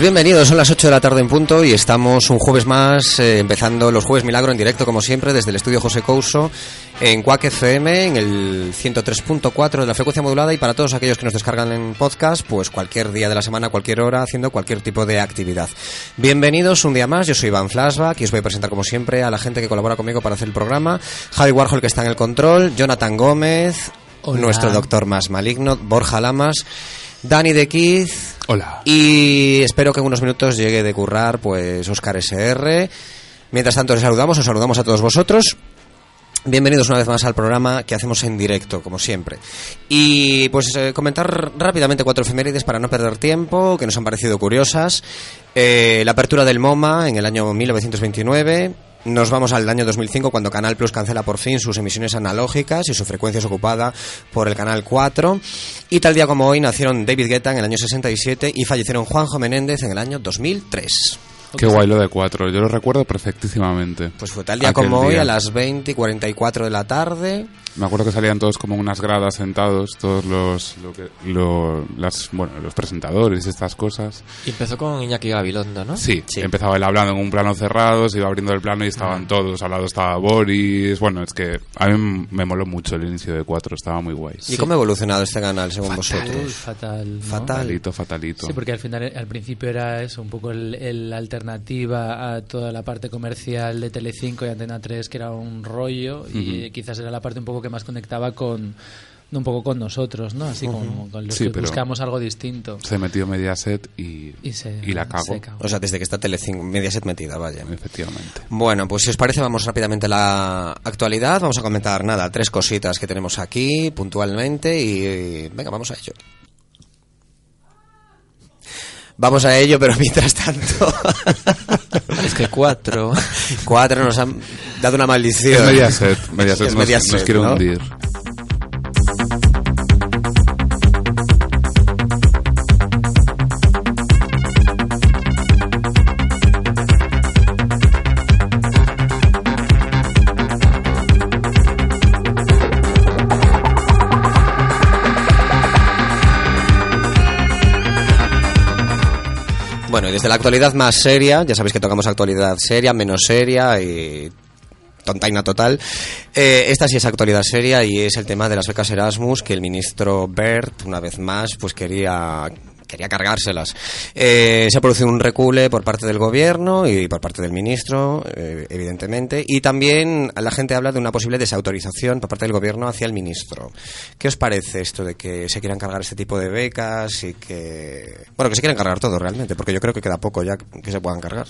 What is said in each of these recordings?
Pues bienvenidos, son las 8 de la tarde en punto y estamos un jueves más eh, empezando los jueves milagro en directo como siempre desde el estudio José Couso en Quack FM en el 103.4 de la frecuencia modulada y para todos aquellos que nos descargan en podcast pues cualquier día de la semana, cualquier hora haciendo cualquier tipo de actividad. Bienvenidos un día más, yo soy Iván Flashback y os voy a presentar como siempre a la gente que colabora conmigo para hacer el programa, Javi Warhol que está en el control, Jonathan Gómez, nuestro doctor más maligno, Borja Lamas Dani de Kiz. Hola. Y espero que en unos minutos llegue de currar, pues, Oscar SR. Mientras tanto, les saludamos, os saludamos a todos vosotros. Bienvenidos una vez más al programa que hacemos en directo, como siempre. Y pues eh, comentar rápidamente cuatro efemérides para no perder tiempo, que nos han parecido curiosas. Eh, la apertura del MoMA en el año 1929. Nos vamos al año 2005 cuando Canal Plus cancela por fin sus emisiones analógicas y su frecuencia es ocupada por el Canal 4. Y tal día como hoy nacieron David Guetta en el año 67 y fallecieron Juanjo Menéndez en el año 2003. Qué guay lo de cuatro, yo lo recuerdo perfectísimamente. Pues fue tal día como hoy, a las 20 y 44 de la tarde. Me acuerdo que salían todos como unas gradas sentados, todos los lo que, lo, las, bueno, los presentadores y estas cosas. Y empezó con Iñaki Gabilondo, ¿no? Sí, empezaba él hablando en un plano cerrado, se iba abriendo el plano y estaban todos. Al lado estaba Boris. Bueno, es que a mí me moló mucho el inicio de cuatro, estaba muy guay. ¿Y cómo ha evolucionado este canal según vosotros? Fatal. ¿no? Fatalito, fatalito. Sí, porque al final, al principio era eso, un poco el, el alternativa a toda la parte comercial de Telecinco y Antena 3, que era un rollo, y quizás era la parte un poco que más conectaba con un poco con nosotros, ¿no? Así como con los Sí, que buscamos algo distinto. Se metió Mediaset y, Y se- y la cagó. se. O sea, desde que está Telecinco, Mediaset metida, vaya. Efectivamente. Bueno, pues si os parece vamos rápidamente a la actualidad. Vamos a comentar, nada, tres cositas que tenemos aquí puntualmente y venga, vamos a ello. Vamos a ello, pero mientras tanto... Es que cuatro. Cuatro nos han dado una maldición. Es Mediaset, Mediaset, Es nos, Mediaset, nos quiere ¿no? hundir. Desde la actualidad más seria, ya sabéis que tocamos actualidad seria, menos seria y tontaina total. Eh, esta sí es actualidad seria y es el tema de las becas Erasmus que el ministro Bert, una vez más, pues quería quería cargárselas. Eh, se ha producido un recule por parte del gobierno y por parte del ministro, eh, evidentemente, y también la gente habla de una posible desautorización por parte del gobierno hacia el ministro. ¿Qué os parece esto de que se quieran cargar este tipo de becas y que... Bueno, que se quieran cargar todo realmente, porque yo creo que queda poco ya que se puedan cargar.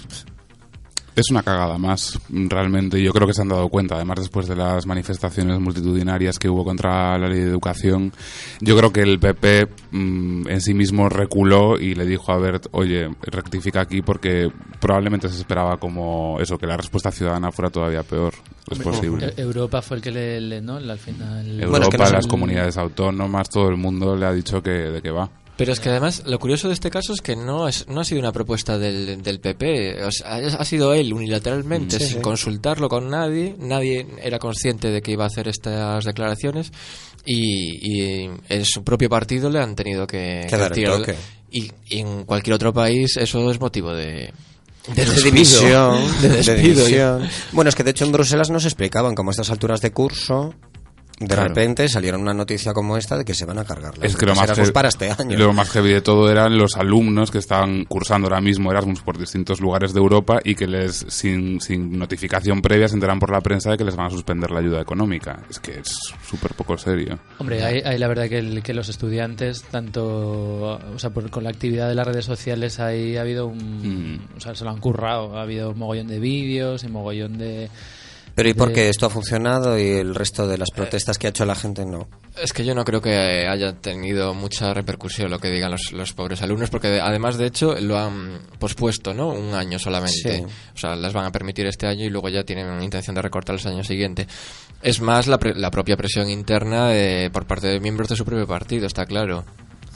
Es una cagada más, realmente. Yo creo que se han dado cuenta, además después de las manifestaciones multitudinarias que hubo contra la ley de educación. Yo creo que el PP mm, en sí mismo reculó y le dijo a Bert, oye, rectifica aquí porque probablemente se esperaba como eso, que la respuesta ciudadana fuera todavía peor. Es posible. Europa fue el que le, le- ¿no? al final... Europa, Bueno, es que no las comunidades autónomas, todo el mundo le ha dicho que de qué va. Pero es que además lo curioso de este caso es que no, es, no ha sido una propuesta del, del PP. O sea, ha sido él unilateralmente, Sí, sin sí. consultarlo con nadie. Nadie era consciente de que iba a hacer estas declaraciones. Y, y en su propio partido le han tenido que. Y, y en cualquier otro país eso es motivo de, de, de despido. división, De de despido. división. Bueno, es que de hecho en Bruselas nos explicaban como a estas alturas de curso de Claro. repente salieron una noticia como esta de que se van a cargar las Es que lo más, Erasmus heavy- para este año. lo más heavy de todo eran los alumnos que estaban cursando ahora mismo Erasmus por distintos lugares de Europa y que les sin, sin notificación previa se enteran por la prensa de que les van a suspender la ayuda económica. Es que es súper poco serio. Hombre, hay, hay la verdad que, el- que los estudiantes, tanto o sea, por- con la actividad de las redes sociales, ahí ha habido un. Mm. O sea, se lo han currado. Ha habido un mogollón de vídeos y mogollón de. Pero ¿y por qué esto ha funcionado y el resto de las protestas que ha hecho la gente no? Es que yo no creo que haya tenido mucha repercusión lo que digan los, los pobres alumnos, porque de- además, de hecho, lo han pospuesto, ¿no? Un año solamente. Sí. O sea, las van a permitir este año y luego ya tienen intención de recortar el año siguiente. Es más la, pre- la propia presión interna de- por parte de miembros de su propio partido, está claro.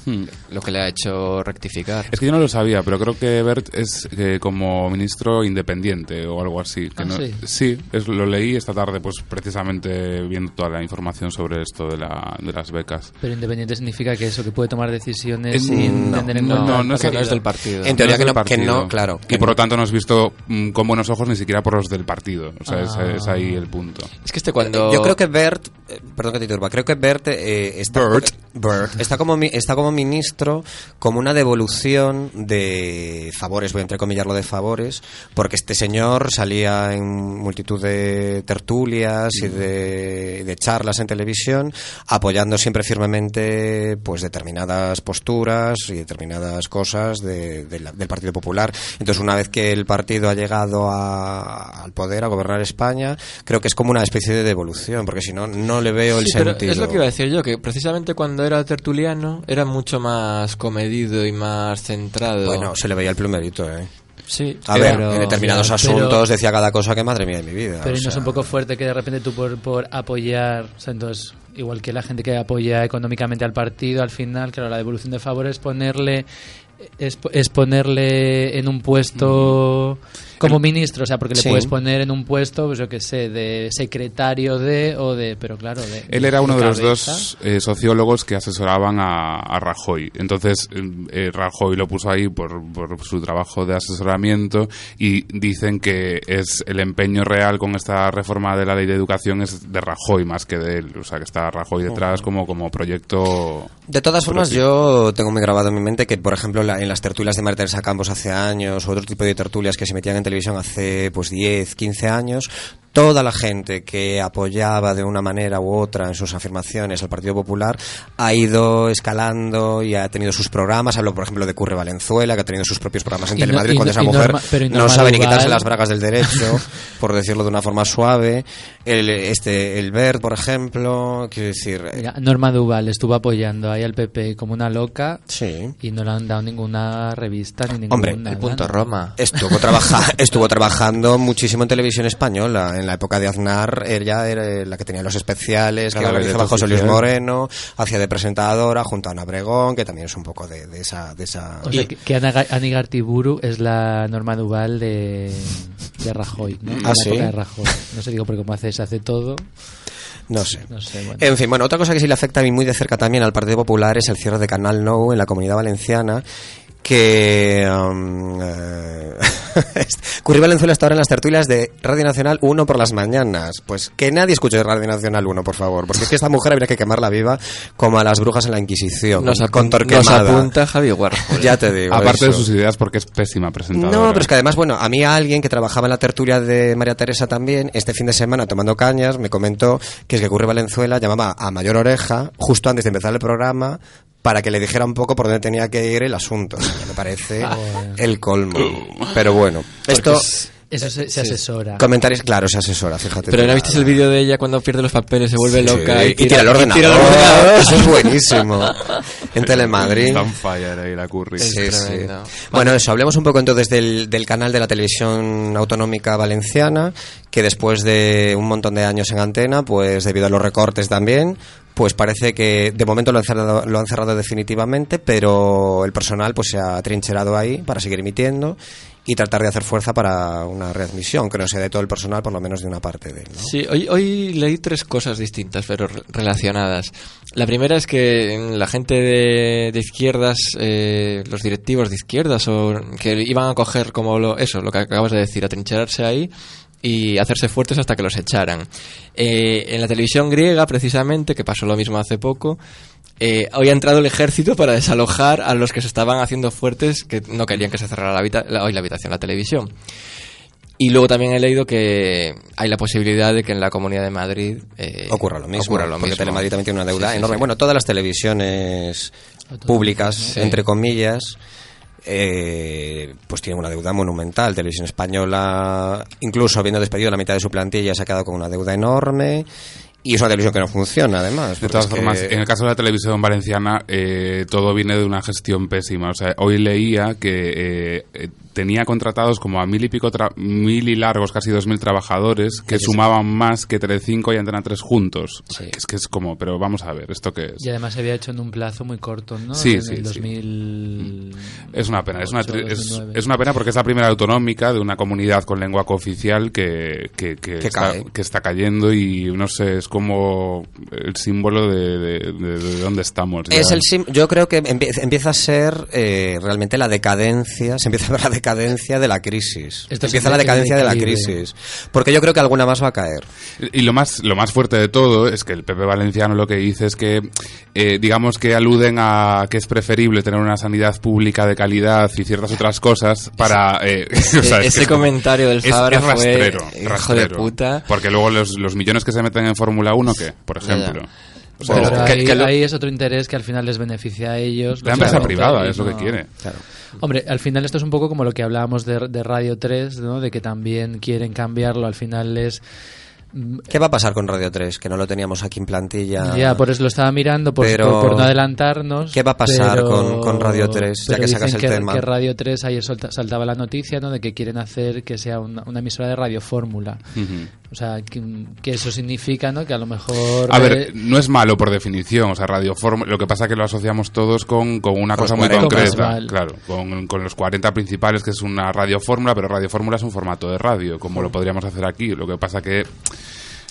Hmm. Lo que le ha hecho rectificar. Es que yo no lo sabía, pero creo que Bert es eh, como ministro independiente o algo así. Que Ah, no- sí. es, lo leí esta tarde, pues precisamente viendo toda la información sobre esto de, la, de las becas. Pero independiente significa que eso, que puede tomar decisiones Es- sin no, tener en no, cuenta. no, no es- es del partido. En teoría es que no- que no, claro, Y por no. lo tanto no es visto mm, con buenos ojos ni siquiera por los del partido. O sea, es- Ah. es, ahí el punto. Es que este cuando... Yo creo que Bert, eh, perdón que te turba, creo que Bert, eh, está, Bert. Bert está, como, está como ministro como una devolución de favores, voy a entrecomillarlo de favores, porque este señor salía en multitud de tertulias y de, de charlas en televisión apoyando siempre firmemente pues determinadas posturas y determinadas cosas de- de la- del Partido Popular. Entonces, una vez que el partido ha llegado a- al poder, a gobernar España, creo que es como una especie de devolución, porque si no, no le veo el Sí, pero sentido. es lo que iba a decir yo, que precisamente cuando era tertuliano era mucho más comedido y más centrado. Bueno, se le veía el plumerito, ¿eh? sí. A ver, pero- en determinados pero- asuntos decía cada cosa que madre mía de mi vida. Pero o ¿y no es un poco fuerte que de repente tú por, por apoyar, o sea, entonces, igual que la gente que apoya económicamente al partido, al final, claro, la devolución de favores es ponerle, es, es ponerle en un puesto como ministro, o sea, porque le Sí. puedes poner en un puesto, pues yo qué sé, de secretario de, o de, pero claro, de... Él era uno de los cabeza. dos eh, sociólogos que asesoraban a, a Rajoy. Entonces, eh, eh, Rajoy lo puso ahí por, por su trabajo de asesoramiento y dicen que es el empeño real con esta reforma de la ley de educación es de Rajoy más que de él. O sea, que está Rajoy detrás como, como proyecto... De todas formas, propio. yo tengo muy grabado en mi mente que, por ejemplo, la- en las tertulias de Teresa Campos hace años, o otro tipo de tertulias que se metían en televisión hace pues 10, 15 años, toda la gente que apoyaba de una manera u otra en sus afirmaciones al Partido Popular ha ido escalando y ha tenido sus programas. Hablo, por ejemplo, de Curre Valenzuela, que ha tenido sus propios programas en Y no- Telemadrid y cuando no- esa mujer Norma- pero y no sabe ni quitarse las bragas del derecho, por decirlo de una forma suave. El, este, el Bert, por ejemplo, quiero decir... eh, Mira, Norma Duval estuvo apoyando ahí al PP como una loca Sí. y no le han dado ninguna revista ni ningún Hombre, El punto ¿no? Roma. Estuvo, trabaja, estuvo trabajando muchísimo en televisión española. En la época de Aznar, ella era la que tenía los especiales, que Cada organizaba José Luis. Moreno, hacía de presentadora junto a Ana Bregón, que también es un poco de, de esa... De esa... O sea, que, que Ana, Ga- Ani Gartiburu es la Norma Duval de, de Rajoy, ¿no? Ah, la ¿sí? época de Rajoy. No sé, digo, porque como hace, se hace todo, No sé. no sé, bueno. En fin, bueno, otra cosa que sí le afecta a mí muy de cerca también al Partido Popular es el cierre de Canal Nou en la Comunidad Valenciana, que... um, eh, Curri Valenzuela está ahora en las tertulias de Radio Nacional 1 por las mañanas. Pues que nadie escuche Radio Nacional 1, por favor, porque es que esta mujer habría que quemarla viva como a las brujas en la Inquisición, Nos, con, nos apunta Javi Warhol. Ya te digo. Aparte de sus ideas, porque es pésima presentadora. No, pero es que además, bueno, a mí alguien que trabajaba en la tertulia de María Teresa también, este fin de semana tomando cañas, me comentó que es que Curre Valenzuela llamaba a Mayor Oreja justo antes de empezar el programa para que le dijera un poco por dónde tenía que ir el asunto. Me parece el colmo. Pero bueno, esto... Eso se, se asesora. Comentarios, claro, se asesora, fíjate. Pero. ¿no viste el vídeo de ella cuando pierde los papeles, se vuelve Sí, loca y, tira el ordenador. tira el ordenador? Eso es buenísimo. En Telemadrid. Fire ahí la curry. Sí, sí. Bueno, eso, hablemos un poco entonces del, del canal de la televisión autonómica valenciana, que después de un montón de años en antena, pues debido a los recortes también, pues parece que de momento lo han cerrado, lo han cerrado definitivamente, pero el personal pues se ha trincherado ahí para seguir emitiendo y tratar de hacer fuerza para una readmisión, que no sea de todo el personal, por lo menos de una parte de él. ¿no? Sí, hoy, hoy leí tres cosas distintas, pero re- relacionadas. La primera es que la gente de, izquierdas, eh, los directivos de izquierdas, o que iban a coger como lo, eso, lo que acabas de decir, a trincherarse ahí, y hacerse fuertes hasta que los echaran. Eh, en la televisión griega, precisamente, que pasó lo mismo hace poco, eh, hoy ha entrado el ejército para desalojar a los que se estaban haciendo fuertes que no querían que se cerrara la, habita- la- hoy la habitación, la televisión. Y luego también he leído que hay la posibilidad de que en la Comunidad de Madrid eh, ocurra lo mismo. ocurra lo porque mismo. Telemadrid también tiene una deuda Sí, sí, enorme. sí. Bueno, todas las televisiones públicas, Sí. entre comillas, eh, pues tienen una deuda monumental. Televisión Española, incluso habiendo despedido la mitad de su plantilla, se ha quedado con una deuda enorme. Y es una televisión que no funciona, además. De todas que- formas, en el caso de la televisión valenciana, eh, todo viene de una gestión pésima. O sea, hoy leía que eh, eh, tenía contratados como a mil y pico, tra- mil y largos, casi dos mil trabajadores, que sumaban más que Telecinco y Antena 3 juntos. Sí. Es que es como, pero vamos a ver, ¿esto qué es? Y además se había hecho en un plazo muy corto, ¿no? Sí, en sí, el sí. 2000... Es una pena, es una, 8, es, 2009. es una pena porque es la primera autonómica de una comunidad con lengua cooficial que, que, que Que está, cae. que está cayendo y no sé, es como el símbolo de, de, de- de dónde estamos. ya. Es el sim- yo creo que empie- empieza a ser eh, realmente la decadencia, se empieza a ver la decadencia de la crisis. Esto empieza la decadencia de la crisis. Porque yo creo que alguna más va a caer. Y lo más, lo más fuerte de todo es que el PP valenciano lo que dice es que, eh, digamos que aluden a que es preferible tener una sanidad pública de calidad y ciertas otras cosas para... eh, o sea, es ese que es comentario del es, Fabra es fue rastrero, hijo de puta. Porque luego los, los millones que se meten en Fórmula 1, ¿qué? Por Ya, ya. Ejemplo. O sea, Pero que- ahí, que lo- ahí es otro interés que al final les beneficia a ellos. la empresa privada es lo que quiere. Claro. Hombre, al final esto es un poco como lo que hablábamos de, de Radio 3, ¿no? De que también quieren cambiarlo. Al final es... mm, ¿Qué va a pasar con Radio 3? Que no lo teníamos aquí en plantilla. Ya, por eso lo estaba mirando, por, Pero- por, por no adelantarnos. ¿Qué va a pasar pero- con- con Radio 3, ya que sacas el que, tema? que Radio 3, ayer solta- saltaba la noticia, ¿no? De que quieren hacer que sea una, una emisora de Radio Fórmula. Ujú. O sea, que, que eso significa, ¿no? Que a lo mejor... A eh, ver, no es malo por definición, o sea, Radio Fórmula, lo que pasa es que lo asociamos todos con, con una Con cosa muy 40. concreta, claro, con, con los 40 principales, que es una Radio Fórmula, pero Radio Fórmula es un formato de radio, como lo podríamos hacer aquí, lo que pasa que...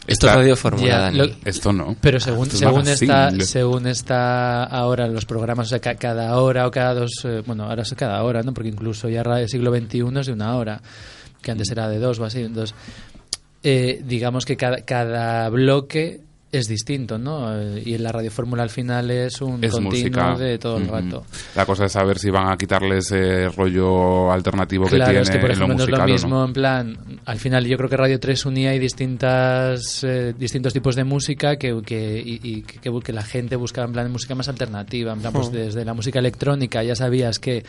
Esto es está- Radio Fórmula, Ya, Dani. lo- Esto no. Pero según, Esto según, está, según está ahora los programas, o sea, ca- cada hora o cada dos, eh, bueno, ahora es cada hora, ¿no? Porque incluso ya el siglo XXI es de una hora, que antes era de dos o así. Entonces, eh, digamos que cada, cada bloque es distinto, ¿no? Eh, Y en la radio fórmula al final es un es continuo música. de todo el rato. La cosa es saber si van a quitarle ese rollo alternativo que Claro, tiene es que por en lo ejemplo no es musical lo ¿o mismo no? en plan, al final yo creo que Radio 3 unía hay distintas eh, distintos tipos de música que, que, y, y que, que- que la gente buscaba en plan de música más alternativa, en plan pues desde la música electrónica ya sabías que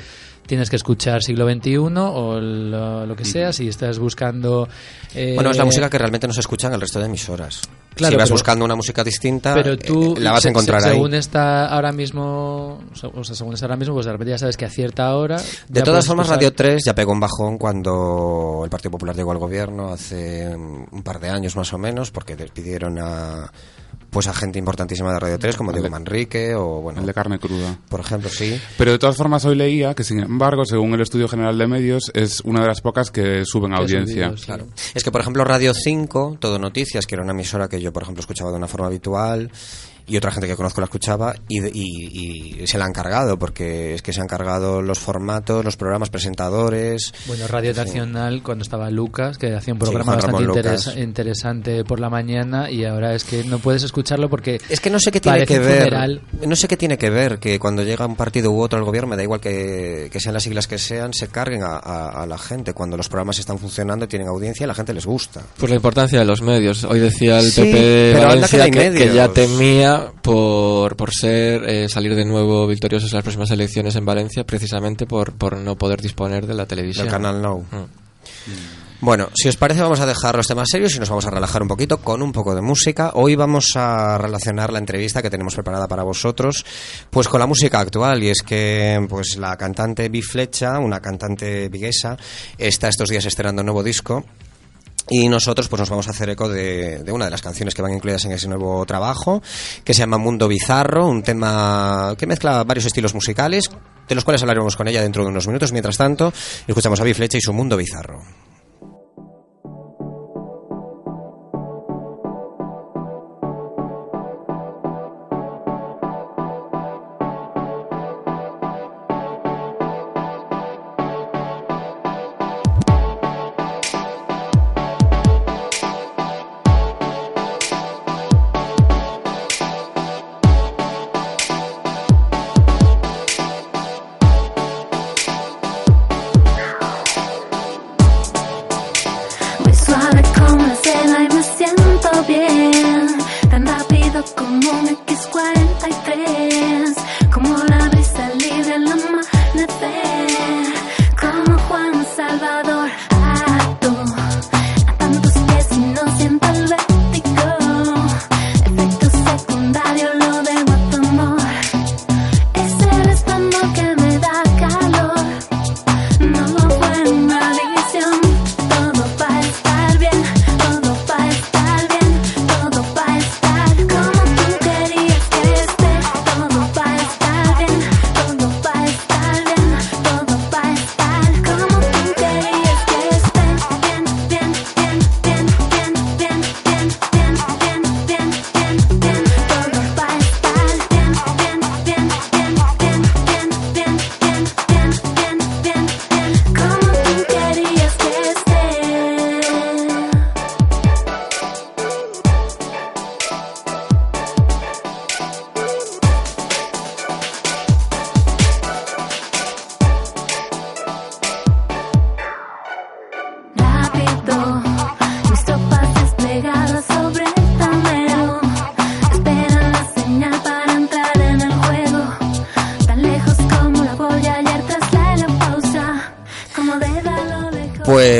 tienes que escuchar siglo XXI o lo, lo que sea, si estás buscando... eh, Bueno, es la música que realmente no se escucha en el resto de emisoras. Claro, si vas pero- buscando una música distinta, pero tú eh, la vas a encontrar se- ahí. según está ahora mismo o sea según está ahora mismo pues de repente ya sabes que a cierta hora De todas formas, escuchar- Radio 3 ya pegó un bajón cuando el Partido Popular llegó al gobierno hace un par de años más o menos, porque despidieron a pues a gente importantísima de Radio 3 como Diego Manrique o bueno, El de carne cruda. por ejemplo, sí. Pero de todas formas hoy leía que, sin embargo, según el Estudio General de Medios, es una de las pocas que suben que audiencia. subido, sí. Claro. Es que, por ejemplo, Radio 5, Todo Noticias, que era una emisora que yo, por ejemplo, escuchaba de una forma habitual y otra gente que conozco la escuchaba y, y- y se la han cargado porque es que se han cargado los formatos, los programas presentadores. Bueno, Radio Nacional, cuando estaba Lucas, que hacía un programa bastante interesante por la mañana, y ahora es que no puedes escucharlo porque. Es que no sé qué tiene que ver. funeral. No sé qué tiene que ver que cuando llega un partido u otro al gobierno, me da igual que, que sean las siglas que sean, se carguen a, a- a la gente. Cuando los programas están funcionando y tienen audiencia, a la gente les gusta. Pues la importancia de los medios. Hoy decía el Sí, PP de que Valencia hay que, que medios. ya temía por, por ser eh, salir de nuevo victoriosos en las próximas elecciones en Valencia, precisamente por, por no poder disponer de la televisión. Del canal Now. Mm. Bueno, si os parece vamos a dejar los temas serios y nos vamos a relajar un poquito con un poco de música. Hoy vamos a relacionar la entrevista que tenemos preparada para vosotros pues con la música actual y es que pues la cantante Bi Flecha, una cantante viguesa, está estos días estrenando un nuevo disco y nosotros pues nos vamos a hacer eco de, de una de las canciones que van incluidas en ese nuevo trabajo, que se llama Mundo Bizarro, un tema que mezcla varios estilos musicales, de los cuales hablaremos con ella dentro de unos minutos. Mientras tanto, escuchamos a Bi Flecha y su Mundo Bizarro.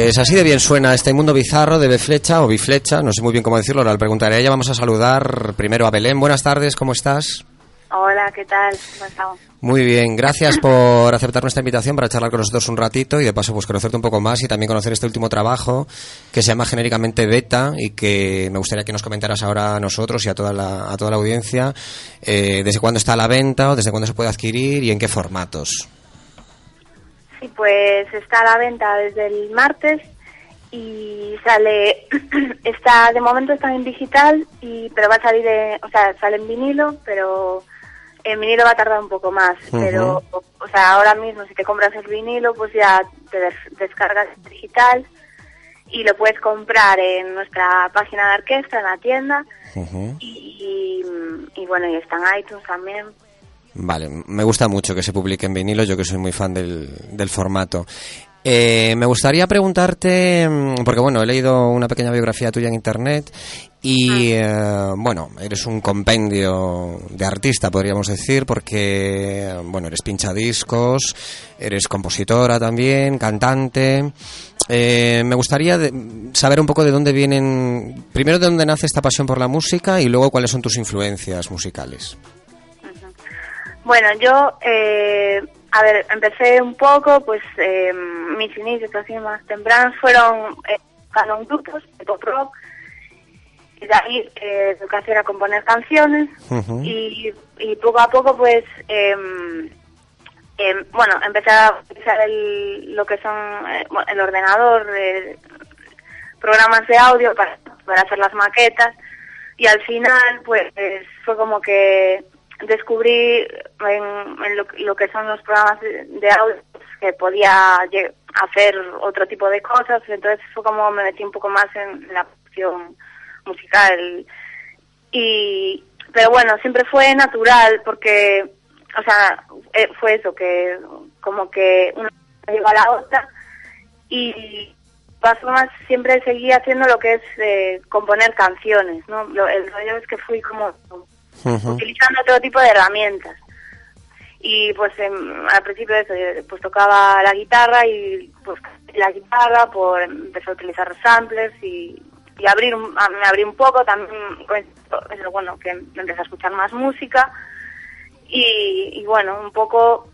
Pues así de bien suena este mundo bizarro de Beflecha o Biflecha, no sé muy bien cómo decirlo, ahora le preguntaré a ella. Vamos a saludar primero a Belén. Buenas tardes, ¿cómo estás? Hola, ¿qué tal? ¿Cómo estamos? Muy bien, gracias por aceptar nuestra invitación para charlar con nosotros un ratito y de paso pues conocerte un poco más y también conocer este último trabajo que se llama genéricamente Beta y que me gustaría que nos comentaras ahora a nosotros y a toda la, a toda la audiencia eh, desde cuándo está a la venta o desde cuándo se puede adquirir y en qué formatos. Sí, pues está a la venta desde el martes y sale, está de momento está en digital, y pero va a salir, de, o sea, sale en vinilo, pero en vinilo va a tardar un poco más. Pero, o sea, ahora mismo si te compras el vinilo, pues ya te descargas el digital y lo puedes comprar en nuestra página de orquesta, en la tienda. y, y, bueno, y está en iTunes también. Vale, me gusta mucho que se publique en vinilo, yo que soy muy fan del, del formato. Eh, me gustaría preguntarte, mm, porque bueno, he leído una pequeña biografía tuya en internet y ah. eh, bueno, eres un compendio de artista, podríamos decir, porque bueno, eres pinchadiscos, eres compositora también, cantante. Eh, me gustaría saber un poco de dónde vienen, primero de dónde nace esta pasión por la música y luego cuáles son tus influencias musicales. Bueno, yo a ver, empecé un poco, pues eh, mis inicios así más tempranos fueron eh, grupos de pop rock y de ahí eh, hacía era componer canciones y, y, poco a poco pues em, em, bueno empecé a utilizar el, lo que son eh, el ordenador programas de audio para, para hacer las maquetas y al final pues fue como que descubrí en, lo, que son los programas de, audio que podía hacer otro tipo de cosas, entonces fue como me metí un poco más en la producción musical. Y, pero bueno, siempre fue natural porque, o sea, eh, fue eso, que como que una llegó a la otra y paso más siempre seguí haciendo lo que es eh, componer canciones, ¿no? el rollo es que fui como utilizando todo tipo de herramientas. Y pues al principio eso, pues tocaba la guitarra y pues la guitarra, por empecé a utilizar samplers y, y abrir me abrí un poco también, bueno, que empecé a escuchar más música y, y bueno, un poco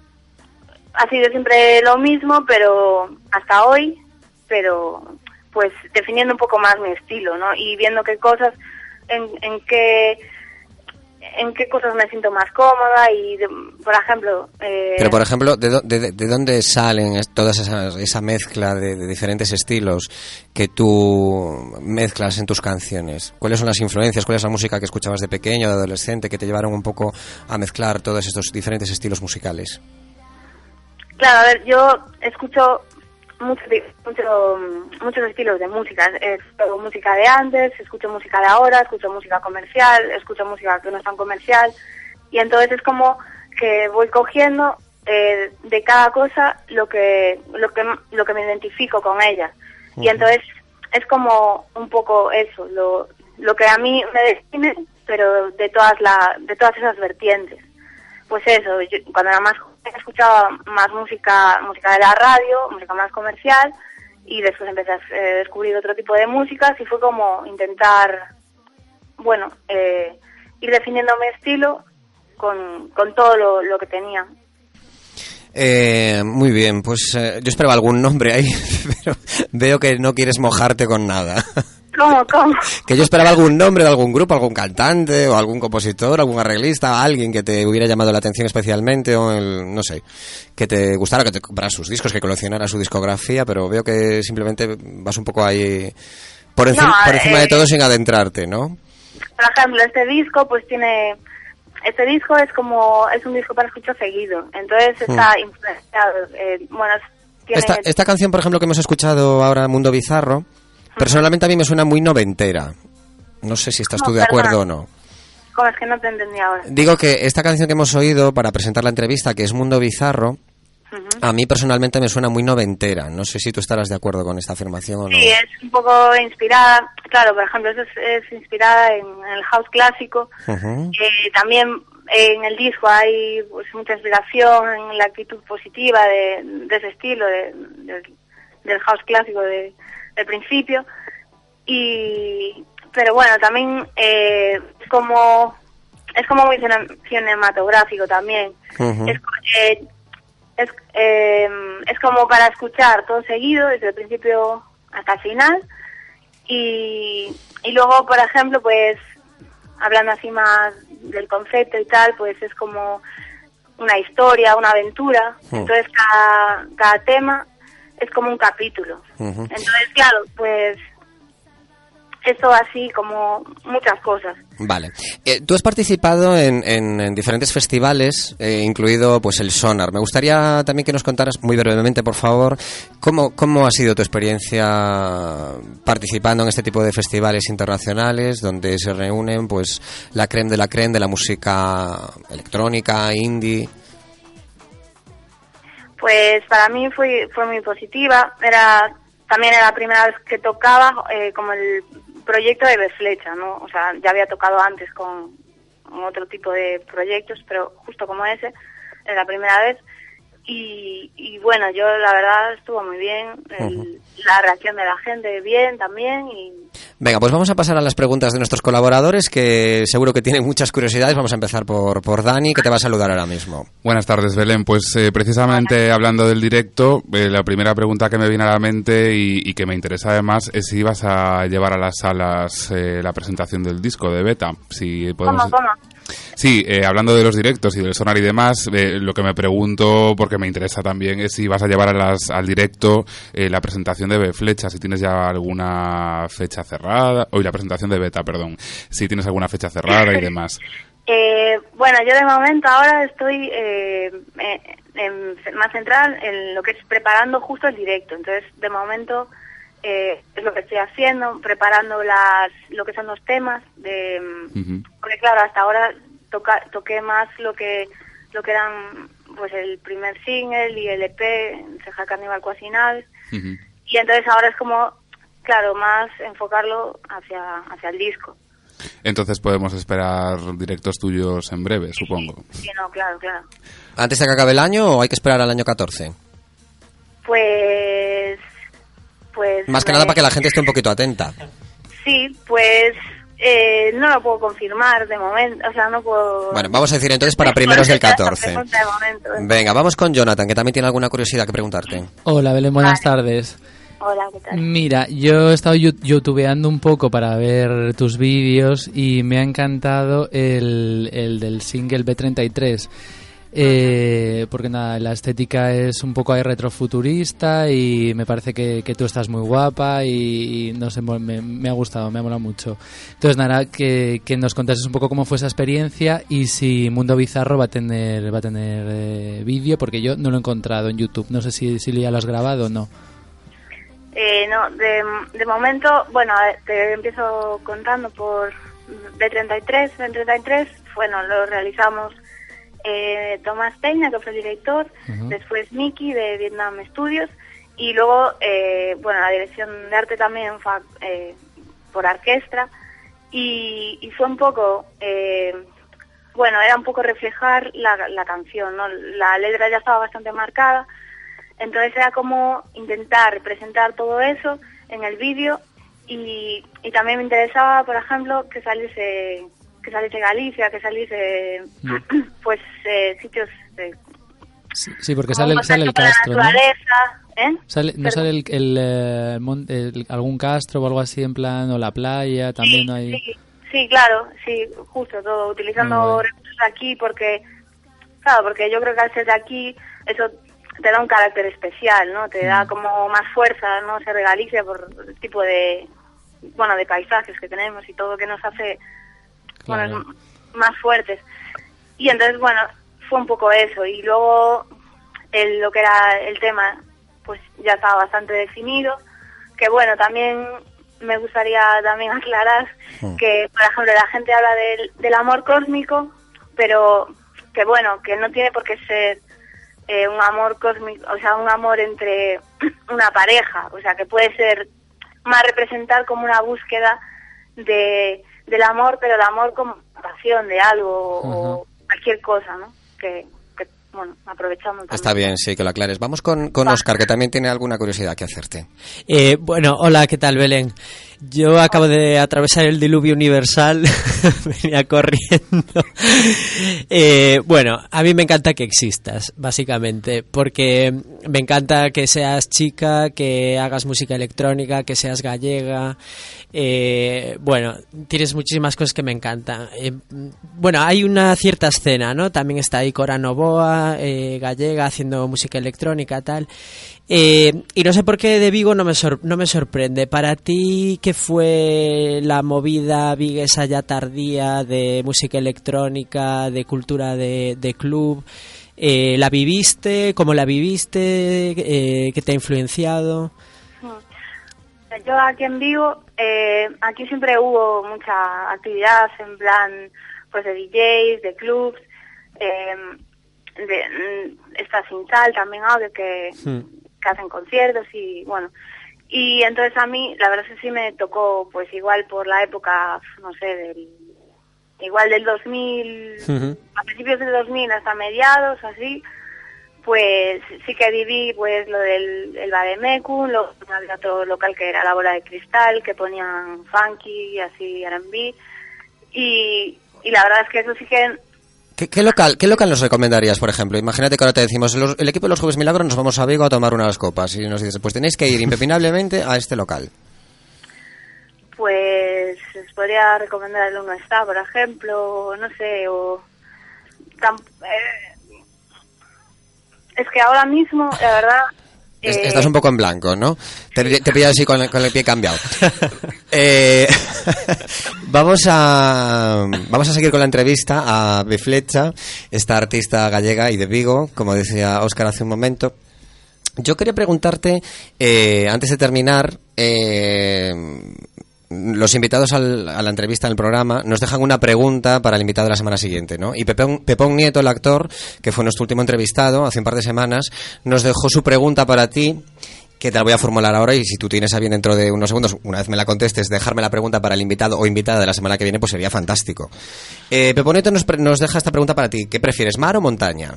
ha sido siempre lo mismo, pero hasta hoy, pero pues definiendo un poco más mi estilo, ¿no? Y viendo qué cosas, en, en qué en qué cosas me siento más cómoda y, por ejemplo... Eh, Pero, por ejemplo, ¿de, de, dónde salen toda esa, esa mezcla de, diferentes estilos que tú mezclas en tus canciones? ¿Cuáles son las influencias? ¿Cuál es la música que escuchabas de pequeño, de adolescente, que te llevaron un poco a mezclar todos estos diferentes estilos musicales? Claro, a ver, yo escucho mucho, mucho, muchos estilos de música. Escucho música de antes, escucho música de ahora, escucho música comercial, escucho música que no es tan comercial. Y entonces es como que voy cogiendo eh, de cada cosa lo que, lo que, lo que me identifico con ella. Y entonces es como un poco eso, lo, lo que a mí me define, pero de todas, la, de todas esas vertientes. Pues eso, cuando era más escuchaba más música, música de la radio, música más comercial, y después empecé a eh, descubrir otro tipo de músicas y fue como intentar, bueno, eh, ir definiendo mi estilo con, con todo lo, lo que tenía. Eh, muy bien, pues yo esperaba algún nombre ahí, pero veo que no quieres mojarte con nada. ¿Cómo, cómo? Que yo esperaba algún nombre de algún grupo, algún cantante o algún compositor, algún arreglista, alguien que te hubiera llamado la atención especialmente o el, no sé, que te gustara, que te comprara sus discos, que coleccionara su discografía, pero veo que simplemente vas un poco ahí por, encima, por encima de eh, todo sin adentrarte, ¿no? Por ejemplo, este disco pues tiene este disco es como es un disco para escuchar seguido entonces hmm. está influenciado eh, bueno esta, esta canción por ejemplo que hemos escuchado ahora Mundo Bizarro Personalmente a mí me suena muy noventera. No sé si estás tú de acuerdo o no. ¿Cómo es que no te entendí ahora? Digo que esta canción que hemos oído para presentar la entrevista, que es Mundo Bizarro, a mí personalmente me suena muy noventera. No sé si tú estarás de acuerdo con esta afirmación o no. Sí, es un poco inspirada. Claro, por ejemplo, es, inspirada en, el house clásico. Eh, también en el disco hay pues, mucha inspiración en la actitud positiva de, ese estilo, de, del house clásico de, del principio. Y, pero bueno, también eh, como es como muy cine- cinematográfico también. Ujú. es, eh, es, eh, es como para escuchar todo seguido, desde el principio hasta el final. Y, y luego, por ejemplo, pues hablando así más del concepto y tal, pues es como una historia, una aventura. Entonces cada, cada tema es como un capítulo. Entonces, claro, pues eso así como muchas cosas. Vale. Eh, tú has participado en, en- en diferentes festivales, eh, incluido pues el Sonar. Me gustaría también que nos contaras muy brevemente, por favor, cómo, cómo ha sido tu experiencia participando en este tipo de festivales internacionales donde se reúnen pues la creme de la creme de la música electrónica, indie. Pues para mí fue, fue muy positiva. Era también era la primera vez que tocaba eh, como el proyecto de Flecha, ¿no? O sea, ya había tocado antes con, otro tipo de proyectos, pero justo como ese, es la primera vez. Y, y bueno, yo la verdad estuvo muy bien. El-. La reacción de la gente bien también. Y Venga, pues vamos a pasar a las preguntas de nuestros colaboradores que seguro que tienen muchas curiosidades. Vamos a empezar por, por Dani, que te va a saludar ahora mismo. Buenas tardes, Belén. Pues eh, precisamente hablando del directo, eh, la primera pregunta que me viene a la mente y, y que me interesa además es si ibas a llevar a las salas eh, la presentación del disco de Beta. Si podemos... ¿Cómo, cómo? Sí, eh, hablando de los directos y del sonar y demás, eh, lo que me pregunto, porque me interesa también, es si vas a llevar a las, al directo eh, la presentación de Flecha, si tienes ya alguna fecha cerrada, o la presentación de Beta, perdón, si tienes alguna fecha cerrada y demás. Eh, bueno, yo de momento ahora estoy eh, en- más central en lo que es preparando justo el directo. Entonces, de momento eh, es lo que estoy haciendo, preparando las, lo que son los temas. De. Porque claro, hasta ahora toca, toqué más lo que lo que eran pues el primer single y el EP, Ceja Carnival Cuasinal. Ujú. Y entonces ahora es como, claro, más enfocarlo hacia, hacia el disco. Entonces podemos esperar directos tuyos en breve, supongo. Sí, no, claro, claro. ¿Antes de que acabe el año o hay que esperar al año 14? Pues. Pues. Más que me- nada para que la gente esté un poquito atenta. Sí, pues. Eh, no lo puedo confirmar de momento. O sea, no puedo. Bueno, vamos a decir entonces para primeros del Esa 14. pregunta de momento. Venga, vamos con Jonathan, que también tiene alguna curiosidad que preguntarte. Hola, Belén, buenas Vale. tardes. Hola, ¿qué tal? Mira, yo he estado youtubeando un poco para ver tus vídeos y me ha encantado el, el del single B33. Eh, porque nada, la estética es un poco ahí retrofuturista y me parece que, que tú estás muy guapa y, no sé, me, ha gustado, me ha molado mucho. Entonces nada, que, nos contases un poco cómo fue esa experiencia y si Mundo Bizarro va a tener va a tener eh, vídeo porque yo no lo he encontrado en YouTube. No sé si, si ya lo has grabado o no. Eh, no, de, momento, bueno, te empiezo contando por B33. B33, bueno, lo realizamos eh, Tomás Peña, que fue el director, después Miki de Vietnam Studios, y luego, eh, bueno, la dirección de arte también fue eh, por orquestra, y, y fue un poco, eh, bueno, era un poco reflejar la, la canción, ¿no? La letra ya estaba bastante marcada, entonces era como intentar presentar todo eso en el vídeo y, y también me interesaba, por ejemplo, que saliese que saliese Galicia, que saliese pues eh, sitios de Sí, sí, porque sale, sale el Castro, ¿no? naturaleza, ¿eh? Sale, ¿No Perdón. sale el, el, eh, el- algún castro o algo así en plan, o la playa, también sí, hay... sí, sí, claro, sí, justo todo, utilizando bueno. recursos aquí porque, claro, porque yo creo que al ser de aquí, eso te da un carácter especial, ¿no? Te Mm. da como más fuerza, ¿no? Ser de Galicia por el tipo de, bueno, de paisajes que tenemos y todo que nos hace, Claro. bueno, más fuertes. Y entonces, bueno, fue un poco eso. Y luego, el, lo que era el tema, pues ya estaba bastante definido. Que bueno, también me gustaría también aclarar Mm. que, por ejemplo, la gente habla del, del amor cósmico, pero que bueno, que no tiene por qué ser eh, un amor cósmico, o sea, un amor entre una pareja, o sea, que puede ser más representar como una búsqueda de, del amor, pero el amor como pasión de algo o cualquier cosa, ¿no? Que, que bueno, aprovechamos. también. Está bien, sí, que lo aclares. Vamos con, con Va. Oscar, que también tiene alguna curiosidad que hacerte. Eh, bueno, hola, ¿qué tal, Belén? Yo acabo de atravesar el diluvio universal, venía corriendo. Eh, bueno, a mí me encanta que existas, básicamente, porque me encanta que seas chica, que hagas música electrónica, que seas gallega. Eh, bueno, tienes muchísimas cosas que me encantan. Eh, bueno, hay una cierta escena, ¿no? También está ahí Cora Novoa, eh, gallega, haciendo música electrónica, tal. Eh, y no sé por qué de Vigo no me, sor- no me sorprende. Para ti, ¿qué fue la movida viguesa ya tardía de música electrónica, de cultura de, de club? Eh, ¿La viviste? ¿Cómo la viviste? Eh, ¿Qué te ha influenciado? Yo aquí en Vigo, eh, aquí siempre hubo mucha actividad en plan pues de DJs, de clubs, eh, de, mm, está Sin Sal también audio que, Hmm. Que hacen conciertos y bueno. Y entonces a mí, la verdad es que sí me tocó pues igual por la época, no sé, del igual del 2000, Ujú. a principios del 2000 hasta mediados, así, pues sí que viví pues lo del el Bademecum, luego había otro local que era la bola de cristal, que ponían funky y así R&B, y, y la verdad es que eso sí que ¿Qué, local, ¿Qué local nos recomendarías, por ejemplo? Imagínate que ahora te decimos, el equipo de los Jueves Milagros nos vamos a Vigo a tomar unas copas y nos dices, pues tenéis que ir impepinablemente a este local. pues os podría recomendar el Uno Está, por ejemplo, no sé, o... eh, es que ahora mismo, la verdad... Eh, Estás un poco en blanco, ¿no? Te, te pillas así con el, con el pie cambiado. Eh, vamos a vamos a seguir con la entrevista a Biflecha, esta artista gallega y de Vigo, como decía Óscar hace un momento. Yo quería preguntarte, eh, antes de terminar, eh, los invitados al- a la entrevista en el programa nos dejan una pregunta para el invitado de la semana siguiente, ¿no? Y Pepón, Pepón Nieto, el actor, que fue nuestro último entrevistado hace un par de semanas, nos dejó su pregunta para ti, que te la voy a formular ahora y si tú tienes a bien dentro de unos segundos, una vez me la contestes, dejarme la pregunta para el invitado o invitada de la semana que viene, pues sería fantástico. Eh, Pepón Nieto nos, nos deja esta pregunta para ti. ¿Qué prefieres, mar o montaña?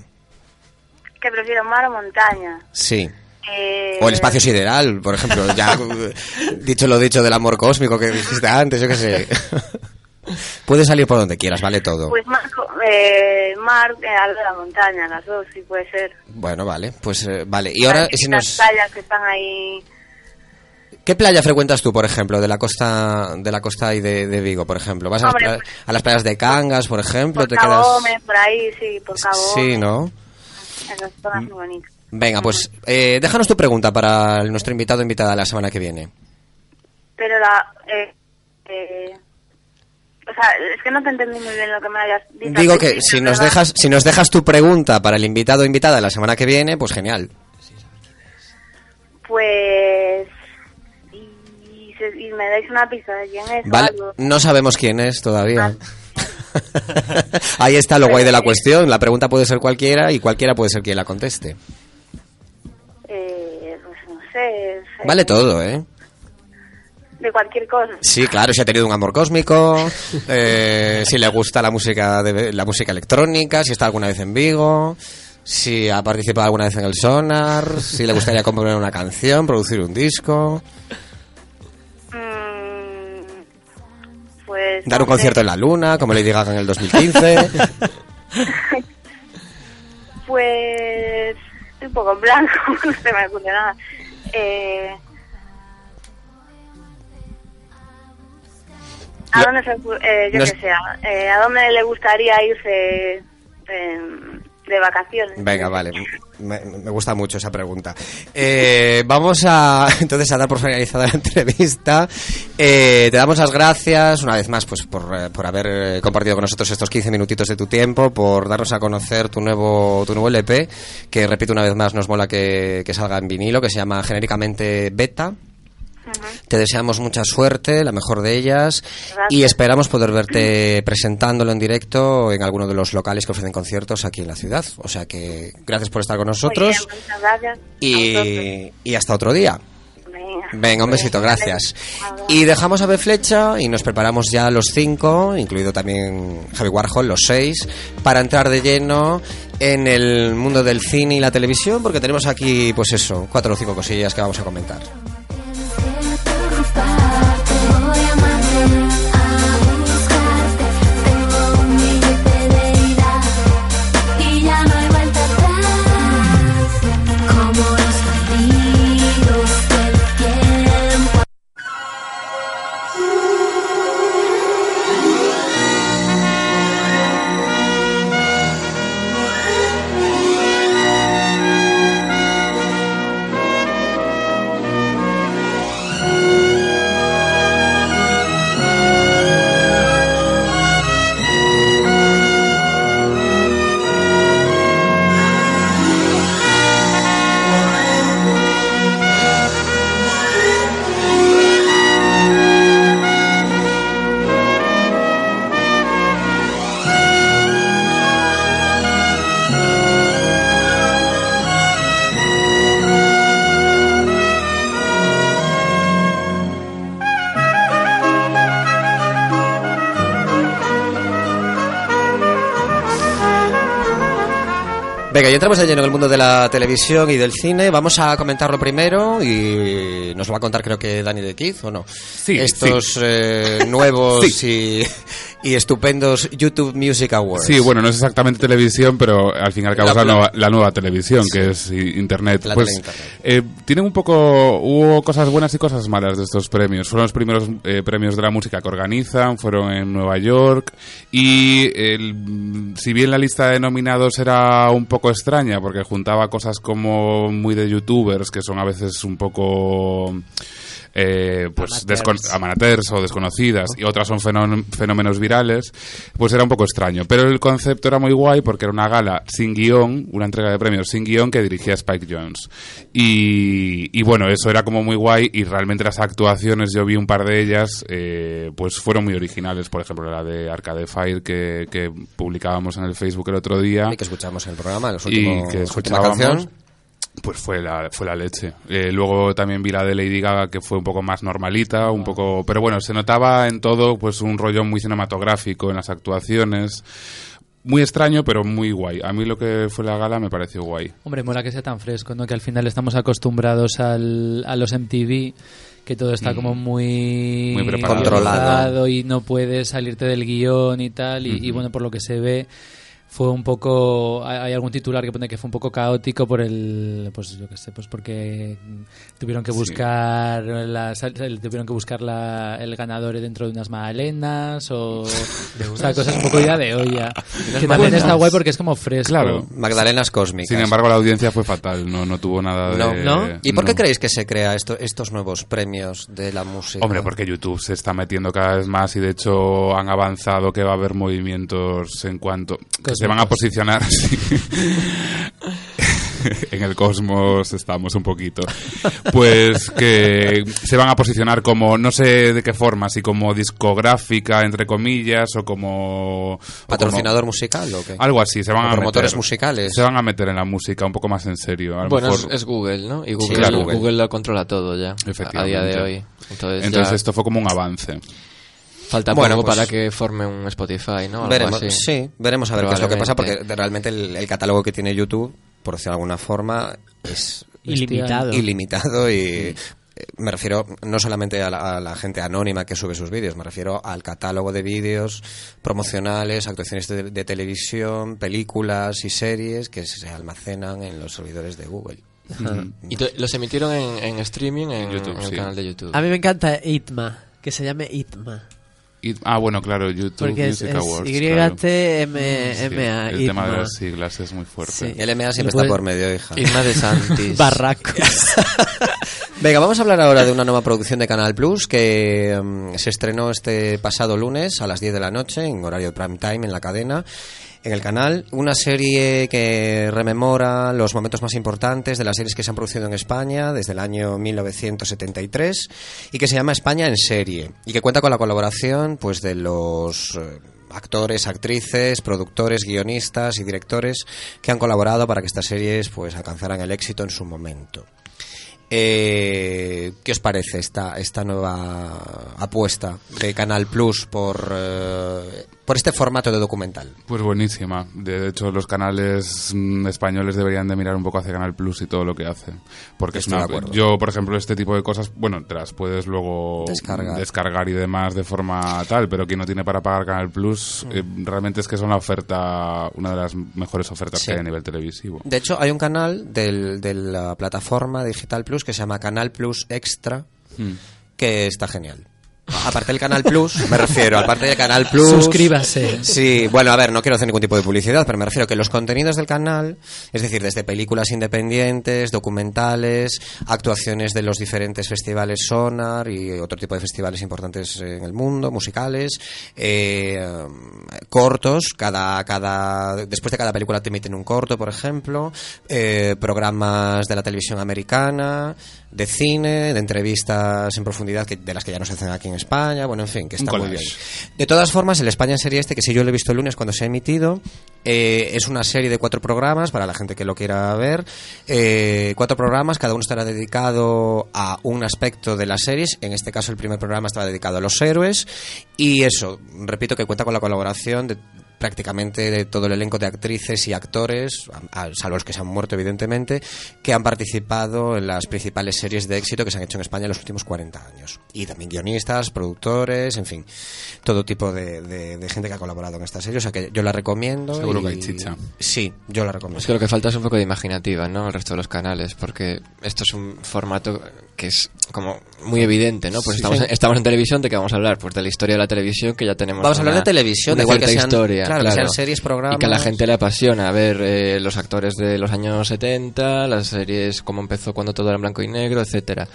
que prefiero mar o montaña. Sí. Eh, O el espacio sideral, por ejemplo. Ya dicho lo dicho del amor cósmico que dijiste antes, yo qué sé. Puedes salir por donde quieras, vale todo. Pues mar, eh, mar eh, algo de la montaña, las dos, sí puede ser. Bueno, vale, pues eh, vale. Y ahora, Las si nos... playas que están ahí. ¿qué playa frecuentas tú, por ejemplo, de la costa de la costa y de, de Vigo, por ejemplo? ¿Vas a las, Hombre, pla- pues- a las playas de Cangas, por ejemplo? Por ¿Te Cabo quedas...? Gómez, por ahí, sí, por Cabo Sí, ¿no? Esas zonas muy bonitas. Venga, pues eh, déjanos tu pregunta para nuestro invitado o invitada la semana que viene. Pero la... Eh, eh, o sea, es que no te entendí muy bien lo que me habías dicho. Digo que si nos ¿verdad? dejas si nos dejas tu pregunta para el invitado o invitada la semana que viene, pues genial. Pues... Y, se- y me dais una pista de quién es o Vale, algo. no sabemos quién es todavía. Ah. Ahí está lo guay de la cuestión. La pregunta puede ser cualquiera y cualquiera puede ser quien la conteste. Es, eh, Vale todo, ¿eh? De cualquier cosa. Sí, claro, si ha tenido un amor cósmico, eh, si le gusta la música de, la música electrónica, si está alguna vez en Vigo, si ha participado alguna vez en el Sonar, si le gustaría componer una canción, producir un disco, Mm, pues... dar no un concierto sé. en la Luna, como Lady Gaga en el 2015. Pues estoy un poco en blanco, no se me ocurre nada. Eh, ¿A dónde se, eh, yo no qué es- sé, a, eh, ¿a dónde le gustaría irse eh, de vacaciones? Venga, vale. Me, gusta mucho esa pregunta. Eh, vamos a entonces a dar por finalizada la entrevista. Eh, te damos las gracias una vez más pues por, eh, por haber eh, compartido con nosotros estos 15 minutitos de tu tiempo, por darnos a conocer tu nuevo tu nuevo LP, que repito una vez más nos mola que salga en vinilo, que se llama genéricamente Beta. Te deseamos mucha suerte, la mejor de ellas, Gracias. y esperamos poder verte presentándolo en directo en alguno de los locales que ofrecen conciertos aquí en la ciudad. O sea que gracias por estar con nosotros bien, gracias. Y, y hasta otro día. Venga. Venga, un besito, gracias. Y dejamos a B Flecha y nos preparamos ya los cinco, incluido también Javi Warhol, los seis, para entrar de lleno en el mundo del cine y la televisión, porque tenemos aquí, pues eso, cuatro o cinco cosillas que vamos a comentar. Venga, y entramos de lleno en el mundo de la televisión y del cine. Vamos a comentarlo primero y nos lo va a contar creo que Dani de Kiz, ¿o no? Sí, Estos eh, nuevos y, y estupendos YouTube Music Awards. Sí, bueno, no es exactamente televisión, pero al fin y al cabo La- es la nueva, la nueva televisión, que es Internet. La pues Internet. eh, tienen un poco, hubo cosas buenas y cosas malas de estos premios. Fueron los primeros eh, premios de la música que organizan, fueron en Nueva York y el- si bien la lista de nominados era un poco extraña, porque juntaba cosas como muy de youtubers, que son a veces un poco... eh, pues Amateurs. o desconocidas y otras son fenó- fenómenos virales, pues era un poco extraño. Pero el concepto era muy guay porque era una gala sin guion, una entrega de premios sin guion que dirigía Spike Jones. Y, y bueno, eso era como muy guay y realmente las actuaciones, yo vi un par de ellas, eh, pues fueron muy originales. Por ejemplo, la de Arcade Fire que, que publicábamos en el Facebook el otro día. Y que escuchamos en el programa, los Y últimos, que última escuchábamos, canción. Pues fue la, fue la leche. Eh, luego también vi la de Lady Gaga que fue un poco más normalita, un poco, pero bueno, se notaba en todo pues un rollo muy cinematográfico en las actuaciones. Muy extraño, pero muy guay. A mí lo que fue la gala me pareció guay. Hombre, mola que sea tan fresco, ¿no? Que al final estamos acostumbrados al, a los MTV, que todo está como muy, Muy preparado. Controlado. y no puedes salirte del guion y tal. Y, y bueno, por lo que se ve, fue un poco. Hay algún titular que pone que fue un poco caótico por el. Pues yo qué sé, pues porque tuvieron que Sí. buscar. Las, tuvieron que buscar la, el ganador dentro de unas magdalenas o. o sea, cosas un poco ya de olla. Que también magdalenas. está guay porque es como fresco. Claro. Magdalenas cósmicas. Sin embargo, la audiencia fue fatal, no, no tuvo nada de... No. ¿No? ¿Y por qué creéis que se crea esto, estos nuevos premios de la música? Hombre, porque YouTube se está metiendo cada vez más y de hecho han avanzado que va a haber movimientos en cuanto que se van a posicionar sí. en el cosmos estamos un poquito pues que se van a posicionar como no sé de qué forma si como discográfica entre comillas o como o ¿Patrocinador como- musical o qué? algo así se van ¿O a promotores meter, musicales? se van a meter en la música un poco más en serio a lo Bueno, es, mejor- es Google, ¿no? Y Google, claro, Google. Google. lo controla todo ya. Efectivamente. A día de hoy. Entonces, entonces ya esto fue como un avance falta Bueno, poco pues- para que forme un Spotify, ¿no? Algo Veremos, así. sí, veremos a ver qué es lo que pasa, porque realmente el, el catálogo que tiene YouTube, por decirlo de alguna forma, es Ilimitado. ilimitado y eh, me refiero no solamente a la, a la gente anónima que sube sus vídeos, me refiero al catálogo de vídeos promocionales, actuaciones de, de televisión, películas y series que se almacenan en los servidores de Google. Y to- los emitieron en, en streaming en, YouTube, en el sí. canal de YouTube. A mí me encanta Itma, que se llame Itma. Ah bueno claro YouTube Porque Music es Awards claro. Y-T-M-A, Sí, el tema de las siglas es muy fuerte. Sí. El MA siempre está por medio, hija. Irma de Santis. Barraco. Venga, vamos a hablar ahora de una nueva producción de Canal Plus que mm, se estrenó este pasado lunes a las 10 de la noche en horario de prime time en la cadena. En el canal, una serie que rememora los momentos más importantes de las series que se han producido en España desde el año 1973 y que se llama España en serie y que cuenta con la colaboración pues de los eh, actores, actrices, productores, guionistas y directores que han colaborado para que estas series pues alcanzaran el éxito en su momento. Eh, ¿Qué os parece esta, esta nueva apuesta de Canal Plus por, eh, por este formato de documental? Pues buenísima. De hecho, los canales mm, españoles deberían de mirar un poco hacia Canal Plus y todo lo que hace. Porque es una- yo, por ejemplo, este tipo de cosas, bueno, te las puedes luego Descargar. descargar y demás de forma tal, pero quien no tiene para pagar Canal Plus, Mm. eh, realmente es que son la oferta, una de las mejores ofertas Sí. que hay a nivel televisivo. De hecho, hay un canal del- de la plataforma Digital Plus que se llama Canal Plus Extra, Mm. que está genial. Aparte del Canal Plus, me refiero, aparte del Canal Plus. Suscríbase. Sí, bueno, a ver, no quiero hacer ningún tipo de publicidad, pero me refiero que los contenidos del canal, es decir, desde películas independientes, documentales, actuaciones de los diferentes festivales Sonar y otro tipo de festivales importantes en el mundo, musicales, eh, cortos, cada, cada, después de cada película te emiten un corto, por ejemplo, eh, programas de la televisión americana, de cine, de entrevistas en profundidad que, de las que ya no se hacen aquí en España, bueno, en fin, que está muy bien. De todas formas, el España en serie este, que si yo lo he visto el lunes cuando se ha emitido, eh, es una serie de cuatro programas para la gente que lo quiera ver. Eh, cuatro programas, cada uno estará dedicado a un aspecto de las series. En este caso, el primer programa estará dedicado a los héroes. Y eso, repito que cuenta con la colaboración de prácticamente de todo el elenco de actrices y actores, a- a- salvo los que se han muerto evidentemente, que han participado en las principales series de éxito que se han hecho en España en los últimos 40 años. Y también guionistas, productores, en fin, todo tipo de, de- de gente que ha colaborado en esta serie. O sea que yo la recomiendo. Seguro y- que hay chicha. Sí, yo la recomiendo. Es que lo que falta es un poco de imaginativa, ¿no? El resto de los canales, porque esto es un formato que es como muy evidente, ¿no? Pues estamos, Sí. en, estamos en televisión, ¿de qué vamos a hablar? Pues de la historia de la televisión, que ya tenemos Vamos a hablar de televisión, da igual que sean- claro, que sean series, programas. Y que a la gente le apasiona ver eh, los actores de los años 70, las series, cómo empezó cuando todo era en blanco y negro, etcétera.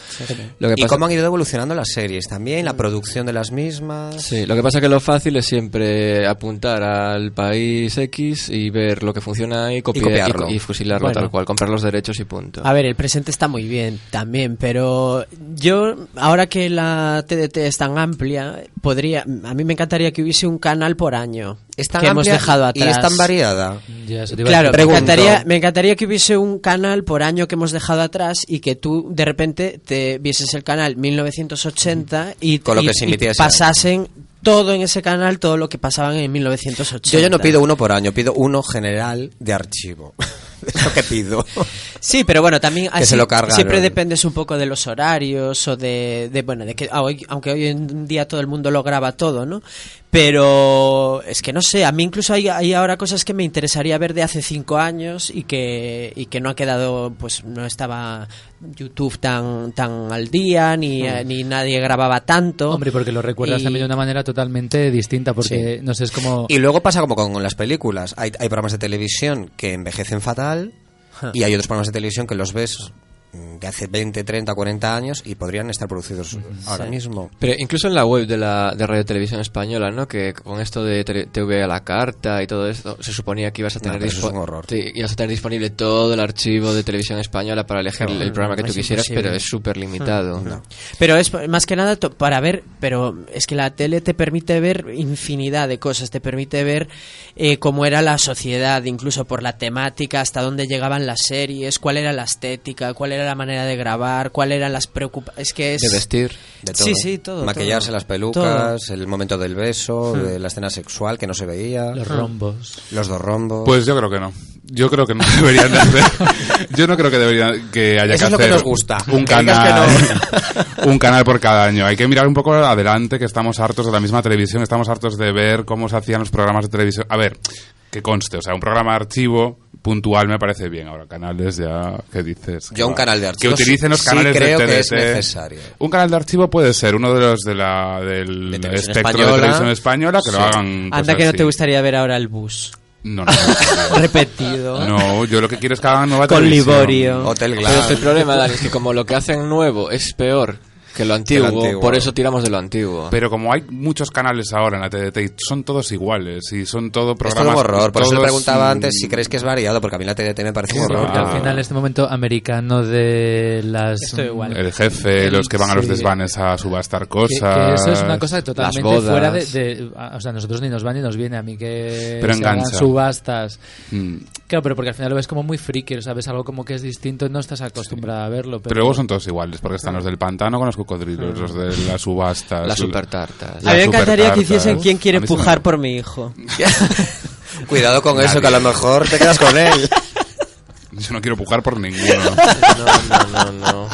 Lo que y pasa- cómo han ido evolucionando las series también, la producción de las mismas. Sí, lo que pasa que lo fácil es siempre apuntar al país X y ver lo que funciona y, copiar, copiarlo. y, y fusilarlo Bueno. tal cual, comprar los derechos y punto. A ver, el presente está muy bien también, pero yo, ahora que la TDT es tan amplia, podría, a mí me encantaría que hubiese un canal por año Es tan que hemos dejado y atrás. es tan variada. Ya, eso te iba a Claro, me encantaría, me encantaría que hubiese un canal por año que hemos dejado atrás y que tú de repente te vieses el canal 1980 y, Con lo y- que se y año. pasasen todo en ese canal, todo lo que pasaban en 1980. Yo ya no pido uno por año, pido uno general de archivo. es lo que pido. Sí, pero bueno, también Que así se lo siempre dependes un poco de los horarios o de, de, bueno, de que hoy- aunque hoy en día todo el mundo lo graba todo, ¿no? Pero es que no sé, a mí incluso hay, hay ahora cosas que me interesaría ver de hace cinco años y que, y que no ha quedado, pues no estaba YouTube tan, tan al día, ni, ni nadie grababa tanto. Hombre, porque lo recuerdas Y- también de una manera totalmente distinta, porque no sé, es como... Y luego pasa como con las películas. Hay, hay programas de televisión que envejecen fatal y hay otros programas de televisión que los ves de hace 20, 30, 40 años y podrían estar producidos ahora mismo. Pero incluso en la web de la de Radio Televisión Española, ¿no? Que con esto de TV a la carta y todo esto, se suponía que ibas a No, tener eso es ibas a tener disponible todo el archivo de Televisión Española para elegir el, el programa que no, tú quisieras, imposible. pero es súper limitado. Pero es más que nada to- para ver, pero es que la tele te permite ver infinidad de cosas, te permite ver eh, cómo era la sociedad, incluso por la temática, hasta dónde llegaban las series, cuál era la estética, cuál era la manera de grabar, cuál eran las preocupaciones. Es que es... De vestir. De todo. Sí, sí, todo. Maquillarse todo. las pelucas, el momento del beso, de la escena sexual que no se veía, Los rombos. los dos rombos. Pues yo creo que no. Yo creo que no deberían de hacer. Yo no creo que deberían que haya Eso que es lo que nos gusta. un canal, que un canal por cada año. Hay que mirar un poco adelante, que estamos hartos de la misma televisión, estamos hartos de ver cómo se hacían los programas de televisión. A ver, que conste, o sea, un programa de archivo puntual me parece bien. Ahora, canales ya, ¿qué dices? Yo un Va. canal de archivo Que utilicen los sí canales creo de que es necesario. Un canal de archivo puede ser uno de los de la, del De espectro española. de televisión española, que Sí. lo hagan. Anda cosas que no así. te gustaría ver ahora el bus. No, no, no. Repetido. No, yo lo que quiero es que hagan nueva Con televisión. Liborio. Hotel Pero es que el Glass. problema, Dani, es que como lo que hacen nuevo es peor Que lo antiguo, antiguo. por eso tiramos de lo antiguo. Pero como hay muchos canales ahora en la TDT y son todos iguales y son todo Es programas... todo un horror. Por eso le preguntaba mm, antes si creéis que es variado, porque a mí la TDT me parece un horror. Porque Ah. al final este momento americano de las... Igual. El jefe, los que van a los desvanes a subastar cosas... que eso es una cosa totalmente bodas. fuera de, O sea, a nosotros ni nos va ni nos viene a mí que Pero se hagan engancha. subastas. Mm. Claro, pero porque al final lo ves como muy friki, o sea, ves algo como que es distinto y no estás acostumbrado a verlo. Pero, Pero luego son todos iguales, porque están los del pantano con los cocodrilos, los de las subastas... Las super tartas. La A mí me encantaría que hiciesen quién quiere A mí sí me- pujar por mi hijo. Cuidado con eso, que a lo mejor te quedas con él. Yo no quiero pujar por ninguno. No, no, no, no.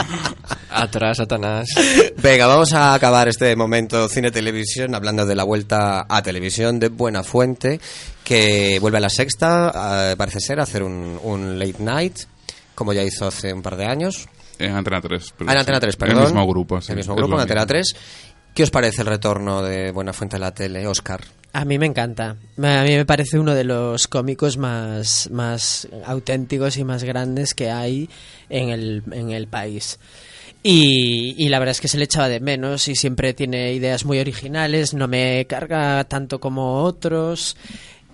Atrás, Satanás. Venga, vamos a acabar este momento cine-televisión hablando de la vuelta a televisión de Buena Fuente, que vuelve a la sexta, eh, parece ser, a hacer un, un late night, como ya hizo hace un par de años. En Antena 3. pero Ah, en. Antena 3, perdón. El mismo grupo, sí. El mismo grupo, en Antena mismo. 3. ¿Qué os parece el retorno de Buena Fuente a la tele, Oscar? A mí me encanta. A mí me parece uno de los cómicos más, más auténticos y más grandes que hay en el, en el país. Y, y la verdad es que se le echaba de menos y siempre tiene ideas muy originales, no me carga tanto como otros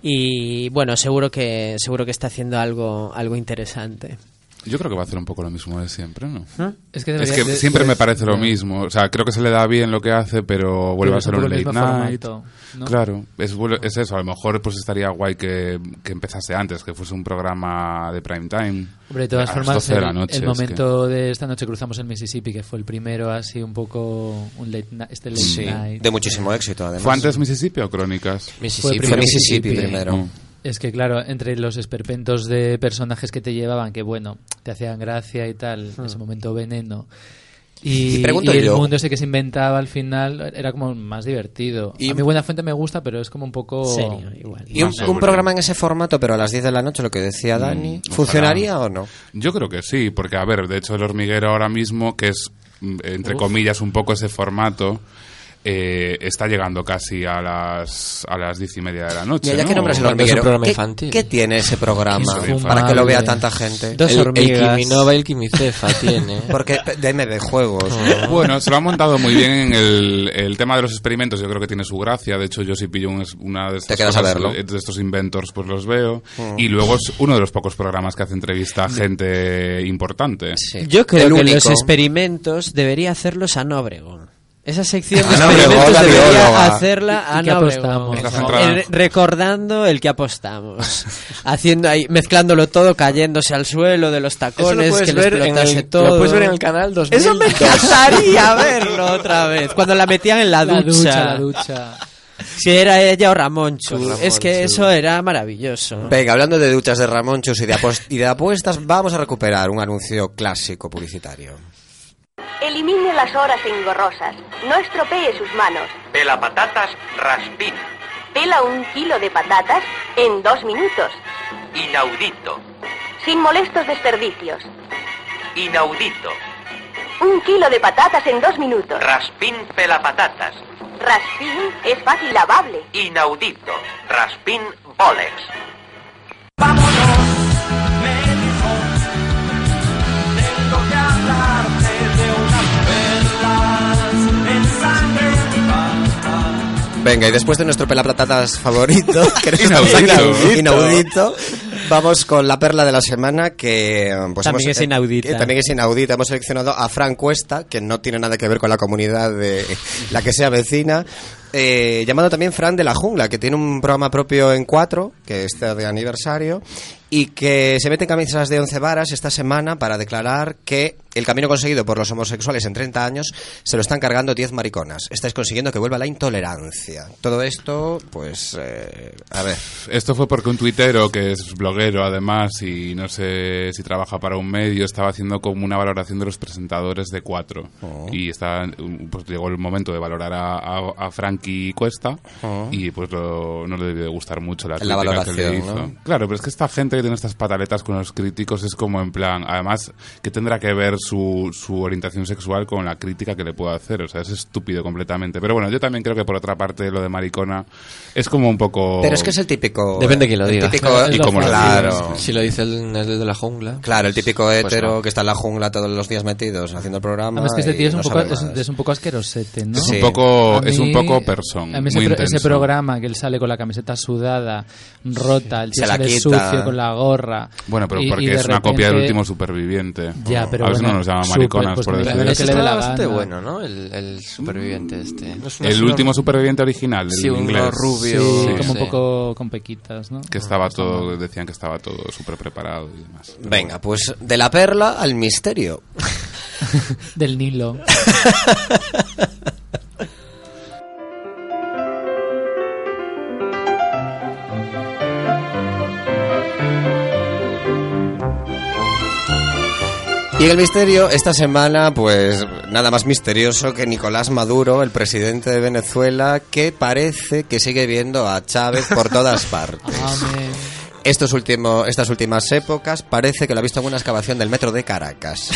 y bueno, seguro que seguro que está haciendo algo algo interesante. Yo creo que va a hacer un poco lo mismo de siempre, ¿no? es que, Es que de- siempre me parece lo mismo. O sea, creo que se le da bien lo que hace, pero vuelve Pero a ser un late night. formato, ¿no? Claro, es, eso. A lo mejor pues estaría guay que, que empezase antes, que fuese un programa de prime time. Hombre, de todas a las formas, 12 de la el, noche, el es momento de esta noche cruzamos el Mississippi, que fue el primero así un poco un late na- este late Sí, night. de muchísimo éxito, además. ¿Fue antes Mississippi o Crónicas? Mississippi. Fue primero Mississippi Mississippi. primero. Mm. Es que claro, entre los esperpentos de personajes que te llevaban, que bueno, te hacían gracia y tal, en ese momento veneno. Y, Y pregunto y el yo- mundo ese que se inventaba al final era como más divertido. Y- a mí Buena Fuente me gusta, pero es como un poco... Serio, igual. ¿Y un, programa en ese formato, pero a las 10 de la noche, lo que decía Dani, ojalá. ¿funcionaría o no? Yo creo que sí, porque a ver, de hecho el hormiguero ahora mismo, que es mm, entre comillas un poco ese formato, eh, está llegando casi a las a las diez y media de la noche. Ya ¿no? que nombras el un programa ¿qué, infantil. qué tiene ese programa Es para que lo vea tanta gente? Dos el, el. Kiminova y el Kimicefa tiene. Porque de MB Juegos. Bueno, se lo ha montado muy bien en el, el tema de los experimentos. Yo creo que tiene su gracia. De hecho, yo si pillo un- una de estas a cosas, verlo. de estos inventors, pues los veo. Y luego es uno de los pocos programas que hace entrevista a gente importante. Sí. Yo creo El que único. los experimentos debería hacerlos Ana Obregón. Esa sección de experimentos debería hacerla ¿Y- y qué Ana apostamos? Recordando el que apostamos. Haciendo ahí, mezclándolo todo, cayéndose al suelo de los tacones, que le explotase todo. Lo puedes ver en el canal 2000. Eso me encantaría verlo otra vez. Cuando la metían en la, La ducha. ducha, la ducha. Si era ella o Ramonchu. Pues es que eso era maravilloso. Venga, hablando de duchas de Ramón Chus y de, y de apuestas, vamos a recuperar un anuncio clásico publicitario. Elimine las horas engorrosas. No estropee sus manos. Pela patatas Raspín. Pela un kilo de patatas en dos minutos. Inaudito. Sin molestos desperdicios. Inaudito. Un kilo de patatas en dos minutos. Raspín pela patatas. Raspín es fácil lavable. Inaudito. Raspín Bolex. Venga, y después de nuestro pelapatatas favorito, que es Inaudito. inaudito, vamos con la perla de la semana que eh, pues También hemos- es inaudita. que también es inaudita. Hemos seleccionado a Fran Cuesta, que no tiene nada que ver con la comunidad de la que sea vecina. eh, llamado también Fran de la Jungla, que tiene un programa propio en cuatro, que está de aniversario, y que se mete en camisas de once varas esta semana para declarar que el camino conseguido por los homosexuales en 30 años se lo están cargando 10 mariconas. Estáis consiguiendo que vuelva la intolerancia. Todo esto, pues, eh, a ver. Esto fue porque un tuitero, que es bloguero además, y no sé si trabaja para un medio, estaba haciendo como una valoración de los presentadores de cuatro. Oh. Y está, pues llegó el momento de valorar a, a, a Frankie Cuesta, y pues lo- no le debe gustar mucho la Oh. La crítica que le valoración, hizo. ¿no? Claro, pero es que esta gente que tiene estas pataletas con los críticos es como en plan, además, que tendrá que ver su, su orientación sexual con la crítica que le puedo hacer? O sea, es estúpido completamente. Pero bueno, yo también creo que por otra parte lo de maricona es como un poco... Pero es que es el típico. Depende de quién lo el diga. típico- Es y como lo claro. Si lo dice el, el de la jungla. Claro, el típico Pues hetero no. que está en la jungla todos los días metidos haciendo el programa. Además que este tío es un, no poco, sabe es, es un poco asquerosete, ¿no? Es un poco, A es un mí- poco person, A mí ese, muy pro- ese programa que él sale con la camiseta sudada, rota, el tío Se la sale quita. sucio con la gorra. Bueno, pero y- y porque de es una copia del repente- último superviviente. Ya, pero a si bueno, no nos llaman mariconas pues por me decir parece Ese que le bastante gana. bueno, ¿no? El, el superviviente este. No es El último superviviente original, el Sí, uno inglés. rubio. Sí, Sí, como sí. un poco con pequitas, ¿no? Que estaba todo, decían que estaba todo súper preparado y demás. Venga, pues de la perla al misterio. Del Nilo. Y el misterio, esta semana, pues nada más misterioso que Nicolás Maduro, el presidente de Venezuela, que parece que sigue viendo a Chávez por todas partes. Amén. Estos último, estas últimas épocas parece que lo ha visto en una excavación del metro de Caracas.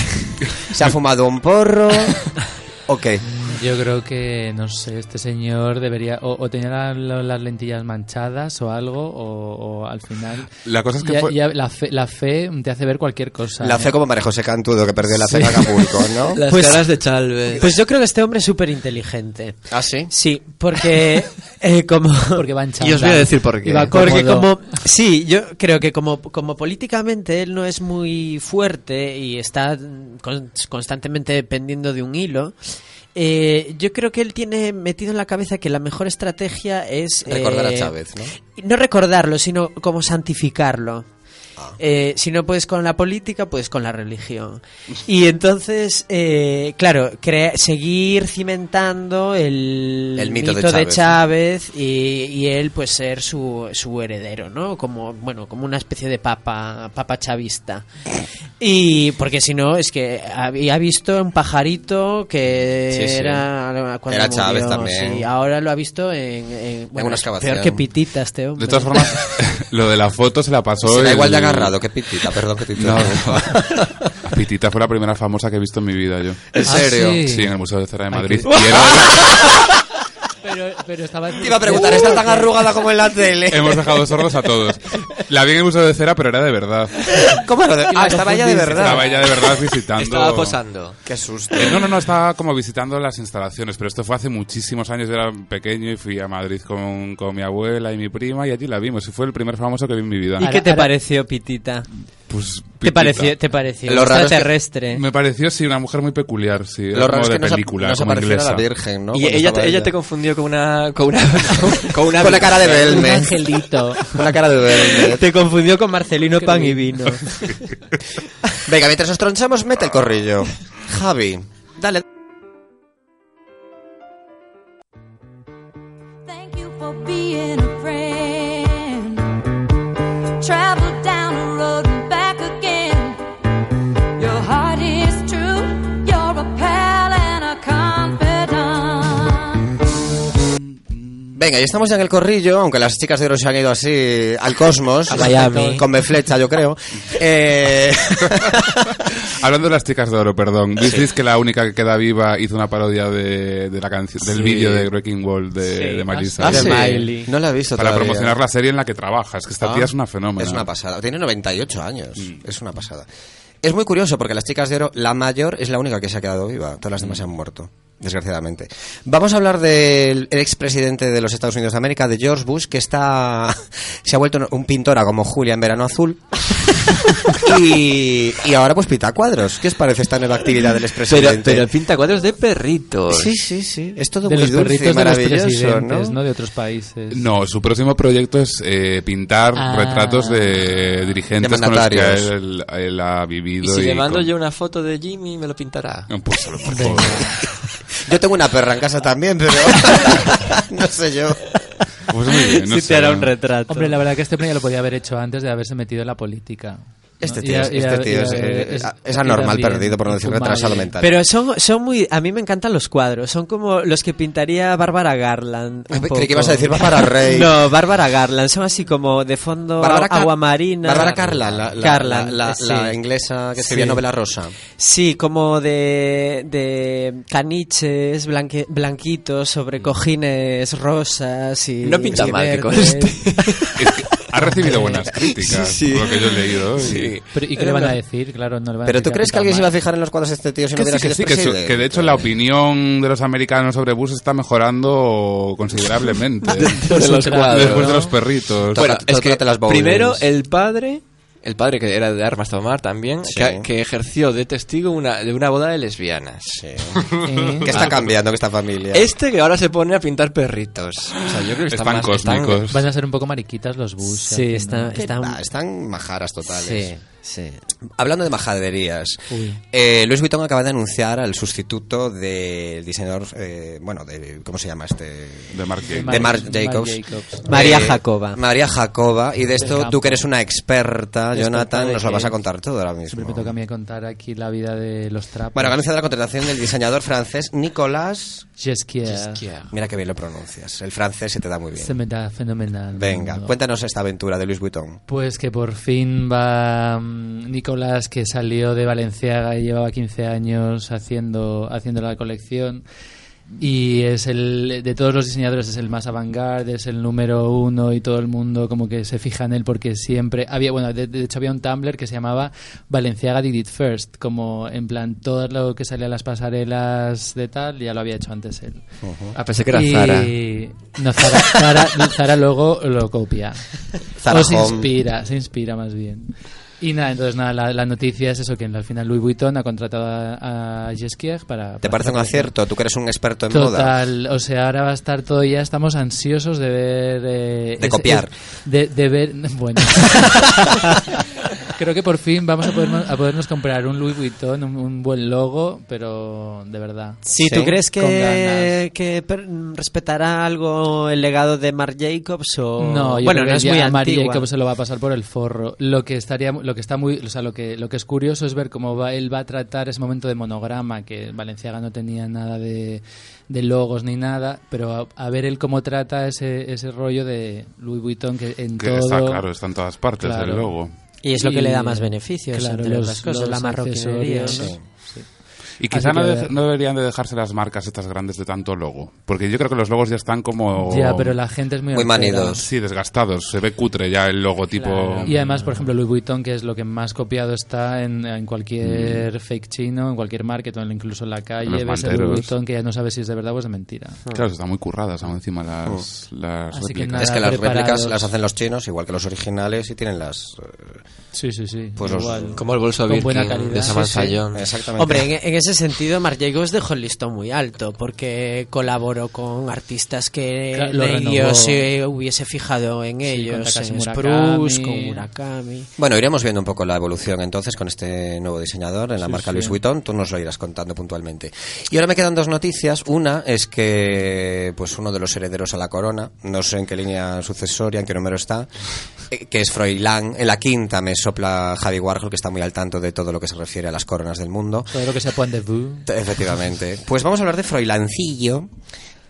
Se ha fumado un porro. Ok. Yo creo que, no sé, este señor debería o, o tenía la- la- las lentillas manchadas o algo, o, o al final... La cosa es que ya- fue- ya la, fe, la fe te hace ver cualquier cosa. La ¿eh? fe como María José Cantudo, que perdió la fe en Acapulco, ¿no? Las Pues- caras de Chalves. Pues yo creo que este hombre es súper inteligente. ¿Ah, sí? Sí, porque eh, como... Porque va en Y os voy a decir por qué. Porque como sí, yo creo que como, como políticamente él no es muy fuerte y está con- constantemente dependiendo de un hilo, eh, yo creo que él tiene metido en la cabeza que la mejor estrategia es Recordar a eh, Chávez, ¿no? no recordarlo, sino como santificarlo. Ah. Eh, si no puedes con la política, puedes con la religión. Y entonces, eh, claro, crea- seguir cimentando el, El mito de de Chávez, Chávez, y, y él pues ser su, su heredero, ¿no? Como, bueno, como una especie de papa, papa chavista. Y porque si no, es que había visto un pajarito que Sí, sí. era cuando Era Chávez murió, también. sí, ahora lo ha visto en, en- bueno, una es excavación. Peor que pitita este hombre. De todas formas, lo de la foto se la pasó. Será el- igual de agarrado que Pitita, perdón que te No. Pitita fue la primera famosa que he visto en mi vida yo. ¿En Ah, serio? sí. En el Museo de Cera de Ay, Madrid. qué- Y era- Pero, pero estaba... Te iba a preguntar, ¿está tan arrugada como en la tele? hemos dejado sordos a todos. La vi en el Museo de Cera, pero era de verdad. ¿Cómo era de- Ah, estaba ella de verdad. Estaba ella de verdad visitando. Estaba posando. Qué susto. Eh, no, no, no, estaba como visitando las instalaciones, pero esto fue hace muchísimos años, yo era pequeño y fui a Madrid con, con mi abuela y mi prima y allí la vimos y fue el primer famoso que vi en mi vida. ¿Y qué te ahora- pareció, Pitita? Pues, ¿Te pareció, te pareció Lo raro es que- extraterrestre? Me pareció, sí, una mujer muy peculiar, sí. Lo raro como es de que no se, película, no se como pareciera a la. Virgen, ¿no? Y ella, te, ella te confundió con una. con una. con una, Con la cara de Un Belme. angelito. Con la cara de Belme. Te confundió con Marcelino Pan y Vino. Venga, mientras nos tronchamos, mete el corrillo. Javi, dale. Thank you for being a friend. Travel Venga, y estamos ya en el corrillo, aunque las chicas de oro se han ido así al cosmos. A Miami. Con flecha, yo creo. Eh... Hablando de las chicas de oro, perdón. ¿Visteis que la única que queda viva hizo una parodia de, de la canción, del Sí. vídeo de Breaking Wall de, Sí. de Marisa? Ah, de sí. Miley. No la he visto Para todavía. promocionar la serie en la que trabaja. Es que esta Ah, tía es una fenómena. Es una pasada. Tiene 98 años. Es una pasada. Es muy curioso porque las chicas de oro, la mayor es la única que se ha quedado viva. Todas las demás se han muerto, desgraciadamente. Vamos a hablar del el expresidente de los Estados Unidos de América, de George Bush, que está se ha vuelto un pintora como Julia en Verano Azul. y, y ahora pues pita cuadros. ¿Qué os parece esta nueva actividad del Pero, expresidente? pero pinta cuadros de perritos. Sí, sí, sí. Es todo De muy los dulce y perritos de los maravilloso, presidentes, ¿no? ¿no? De otros países. No, su próximo proyecto es eh, pintar Ah. retratos de dirigentes De con los que él, él ha vivido. Y si le mando con- yo una foto de Jimmy, me lo pintará. Pues, por favor. Yo tengo una perra en casa también, pero no sé yo. Pues muy bien, no si sé. te hará un retrato. Hombre, la verdad que este hombre ya lo podía haber hecho antes de haberse metido en la política. Este tío, es, y este a- tío y a- es, es- es y anormal también perdido, por no decir retrasado mental. Pero son, son muy... A mí me encantan los cuadros. Son como los que pintaría Bárbara Garland. un Creí que ibas a decir Bárbara Rey. No, Bárbara Garland. Son así como de fondo Bárbara Car- agua marina. Bárbara Carlan, la, la- Carland, la- la- sí. la inglesa que escribía Sí. novela rosa. Sí, como de, de caniches blanque- blanquitos sobre cojines rosas y... No pinta y mal, que conste. Ha recibido buenas críticas, Sí. por lo que yo he leído. y- Pero, ¿Y qué le van a decir? Claro, no le van a Pero decir ¿tú crees que alguien se iba a fijar en los cuadros de este tío si no Que hubiera sí, que sido sí, que, su- que de hecho la opinión de los americanos sobre Bush está mejorando considerablemente. de los cuadros, Después de ¿no? los perritos. Bueno, es que las primero el padre, el padre que era de armas tomar también, Sí. que, que ejerció de testigo una, de una boda de lesbianas. Sí. Eh, ¿Qué está cambiando que esta familia? Este que ahora se pone a pintar perritos. O sea, yo creo que Están más- cósmicos. Van a ser un poco mariquitas los bus. Sí, están majaras totales. Sí, sí. Hablando de majaderías, eh, Luis Vuitton acaba de anunciar al sustituto del diseñador, eh, bueno, de, ¿cómo se llama este? De Mark Jacobs. de Marc Marc Jacobs. Jacobs. María Eh, Jacoba. María Jacoba. Y de esto, tú que eres una experta, Jonathan, nos lo vas a contar todo ahora mismo. Siempre me toca a mí contar aquí la vida de los trapos. Bueno, ha anunciado la contratación del diseñador francés Nicolas. Jesquier. Mira que bien lo pronuncias. El francés se te da muy bien. Se me da fenomenal. Venga, No. cuéntanos esta aventura de Luis Vuitton. Pues que por fin va mm, Nicolás, que salió de Valenciaga y llevaba 15 años haciendo, haciendo la colección. Y es el, de todos los diseñadores, es el más avant-garde, es el número uno y todo el mundo como que se fija en él porque siempre había, bueno, de, de hecho había un Tumblr que se llamaba Valenciaga Did It First, como en plan todo lo que salía a las pasarelas de tal, ya lo había hecho antes él. Ah, pensé que era Y- Zara. No, Zara, Zara, Zara luego lo copia. Zara o se inspira, se inspira más bien. Y nada, entonces nada, la, la noticia es eso, que al final Louis Vuitton ha contratado a, a Jesquier para... ¿Te para parece un acierto? Tú que eres un experto en moda. Total, o sea, ahora va a estar todo ya, estamos ansiosos de ver... eh, De es- copiar. es- de, de ver, bueno. Creo que por fin vamos a podernos, a podernos comprar un Louis Vuitton, un, un buen logo, pero de verdad. Sí, Sí, ¿tú crees que, que per- respetará algo el legado de Marc Jacobs o No, yo bueno, creo no que es muy a antigua. Jacobs se lo va a pasar por el forro. Lo que estaría, lo que está muy, o sea, lo que, lo que es curioso es ver cómo va, él va a tratar ese momento de monograma, que Valenciaga no tenía nada de, de logos ni nada, pero a, a ver él cómo trata ese, ese rollo de Louis Vuitton que en Que todo. está claro, está en todas partes Claro. el logo. Y es lo que le da más beneficios, claro, entre los- otras cosas, los la marroquinería. ¿no? sí. Y quizá no, que- de- no deberían de dejarse las marcas estas grandes de tanto logo. Porque yo creo que los logos ya están como... Ya, pero la gente es muy Muy manidos. Sí, desgastados. Se ve cutre ya el logotipo. Claro. Y además, por ejemplo, Louis Vuitton, que es lo que más copiado está en, en Mm. cualquier fake chino, en cualquier market, incluso en la calle, Los ves el manteros. Louis Vuitton que ya no sabes si es de verdad o es de mentira. Claro, están muy curradas aún encima las, las Así que réplicas. nada. es que las preparados. réplicas las hacen los chinos, igual que los originales, y tienen las... eh, Sí, sí, sí. Pues los- igual. Como el bolso Birkin buena calidad. de Sí, sí. Exactamente. Hombre, en, en ese sentido, Marc Jacobs dejó el listón muy alto, porque colaboró con artistas que Claro, lo Leguio renovó. se hubiese fijado en ellos, en. Spruce, con Murakami. Bueno, iremos viendo un poco la evolución entonces con este nuevo diseñador en la marca Louis Vuitton. Tú nos lo irás contando puntualmente. Y ahora me quedan dos noticias. Una es que pues uno de los herederos a la corona, no sé en qué línea sucesoria, en qué número está, eh, que es Froilán. En la quinta me sopla Javi Warhol, que está muy al tanto de todo lo que se refiere a las coronas del mundo. Todo lo que point Efectivamente. Pues vamos a hablar de Froilancillo,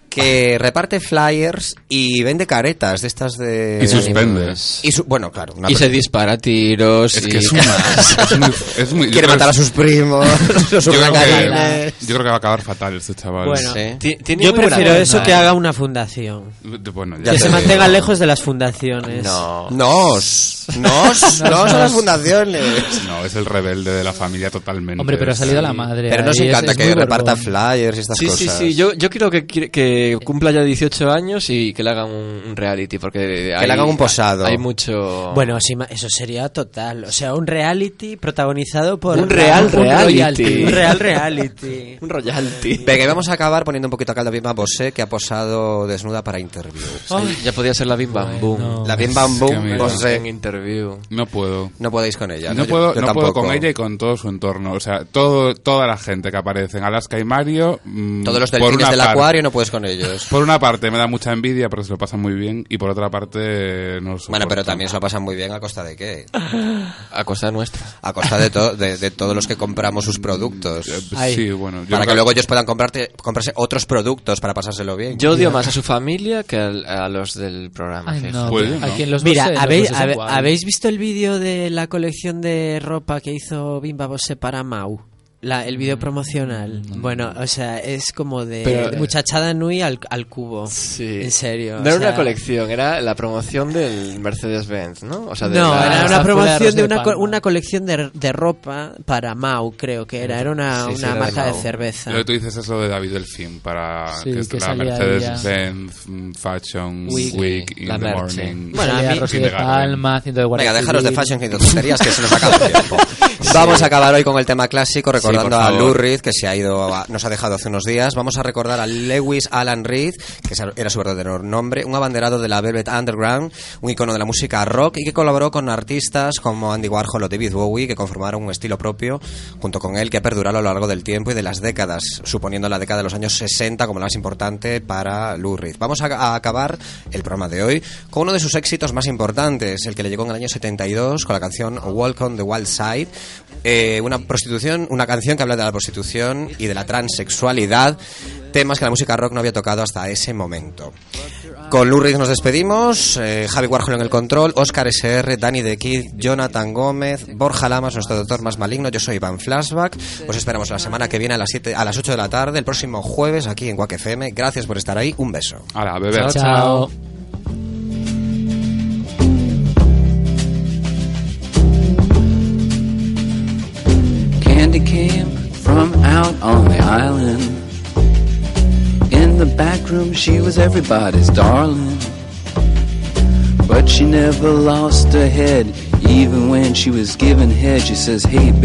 que reparte flyers y vende caretas de estas de... Y suspende. Y su- bueno, claro. una Y se dispara tiros. Es y- que es una... es muy, es muy- Quiere matar a sus primos, los yo creo, que, huracananes. yo creo que va a acabar fatal este chaval. Bueno, Sí. Yo buena prefiero eso que ¿eh? haga una fundación. Bueno, Ya que se mantenga lejos de las fundaciones. No. Nos, nos, nos a las fundaciones. No, es el rebelde de la familia totalmente. Hombre, pero ha salido la Sí. madre. Pero nos es- encanta es que muy reparta borbón. flyers y estas Sí, cosas. sí, sí. Yo, yo quiero que, que cumpla ya 18 años y que le hagan un, reality, porque le hay- hagan un posado. Hay mucho... Bueno, sí, eso sería total. O sea, un reality protagonizado por... Un real un reality. Un real reality. un royalty. Venga, y vamos a acabar poniendo un poquito a caldo a Vilma Bosé, que ha posado desnuda para Interview. Ay, ya podía ser la Bim Bam Boom. La Bim Bam que Boom. Bosé. En Interview. Review. No puedo. No podéis con ella. No, puedo, yo no puedo tampoco. con ella y con todo su entorno. O sea, todo, toda la gente que aparece en Alaska y Mario. mm, Todos los delfines del parte- acuario no puedes con ellos. Por una parte me da mucha envidia porque se lo pasan muy bien y por otra parte no lo Bueno, pero también se lo pasan muy bien a costa de qué? A costa nuestra. A costa de, to- de, de todos los que compramos sus productos. Eh, Ay. Sí, bueno. yo Para que luego ellos puedan comprarte, comprarse otros productos para pasárselo bien. Yo odio más a su familia que al- a los del programa. Ay, no, Pues, pero Mira, los ¿habéis. ¿Habéis visto el vídeo de la colección de ropa que hizo Bimba Bose para Mau? La, el vídeo promocional. Bueno, o sea, es como de, Pero- de muchachada Nui al, al cubo. Sí. En serio. No o era sea- una colección, era la promoción del Mercedes-Benz, ¿no? O sea, de No, la- era una promoción de de una, co- una colección de, de ropa para Mau, creo que era. Era una, Sí, sí, una era de marca de, Mau. cerveza. Lo que tú dices es lo de David Delfín para Sí, que es que la Mercedes-Benz mm, Fashion Week. Week, in La the merche. morning. Bueno, a mí- de de. Palma, haciendo de guardia Venga, dejaros de fashion de tonterías que se nos acaba el tiempo. Vamos a acabar hoy con el tema clásico recordando a. Lou Reed que se ha ido, a- nos ha dejado hace unos días. Vamos a recordar a Lewis Alan Reed, que era su verdadero nombre, un abanderado de la Velvet Underground, un icono de la música rock y que colaboró con artistas como Andy Warhol o David Bowie que conformaron un estilo propio junto con él que ha perdurado a lo largo del tiempo y de las décadas, suponiendo la década de los años 60 como la más importante para Lou Reed. Vamos a, a acabar el programa de hoy con uno de sus éxitos más importantes, el que le llegó en el año 72 con la canción Walk on the Wild Side, eh, una prostitución, una canción que habla de la prostitución y de la transexualidad, temas que la música rock no había tocado hasta ese momento. Con Lou Reed nos despedimos, eh, Javi Warhol en el control, Oscar SR, Dani de Kid, Jonathan Gómez, Borja Lamas, nuestro doctor más maligno, yo soy Iván Flashback. Os esperamos la semana que viene a las 7, a las 8 de la tarde, el próximo jueves aquí en Quack FM. Gracias por estar ahí, un beso. Hala, a beber. Chao. Candy came from out on the island. In the back room, she was everybody's darling. But she never lost her head, even when she was given head. She says, Hey, baby.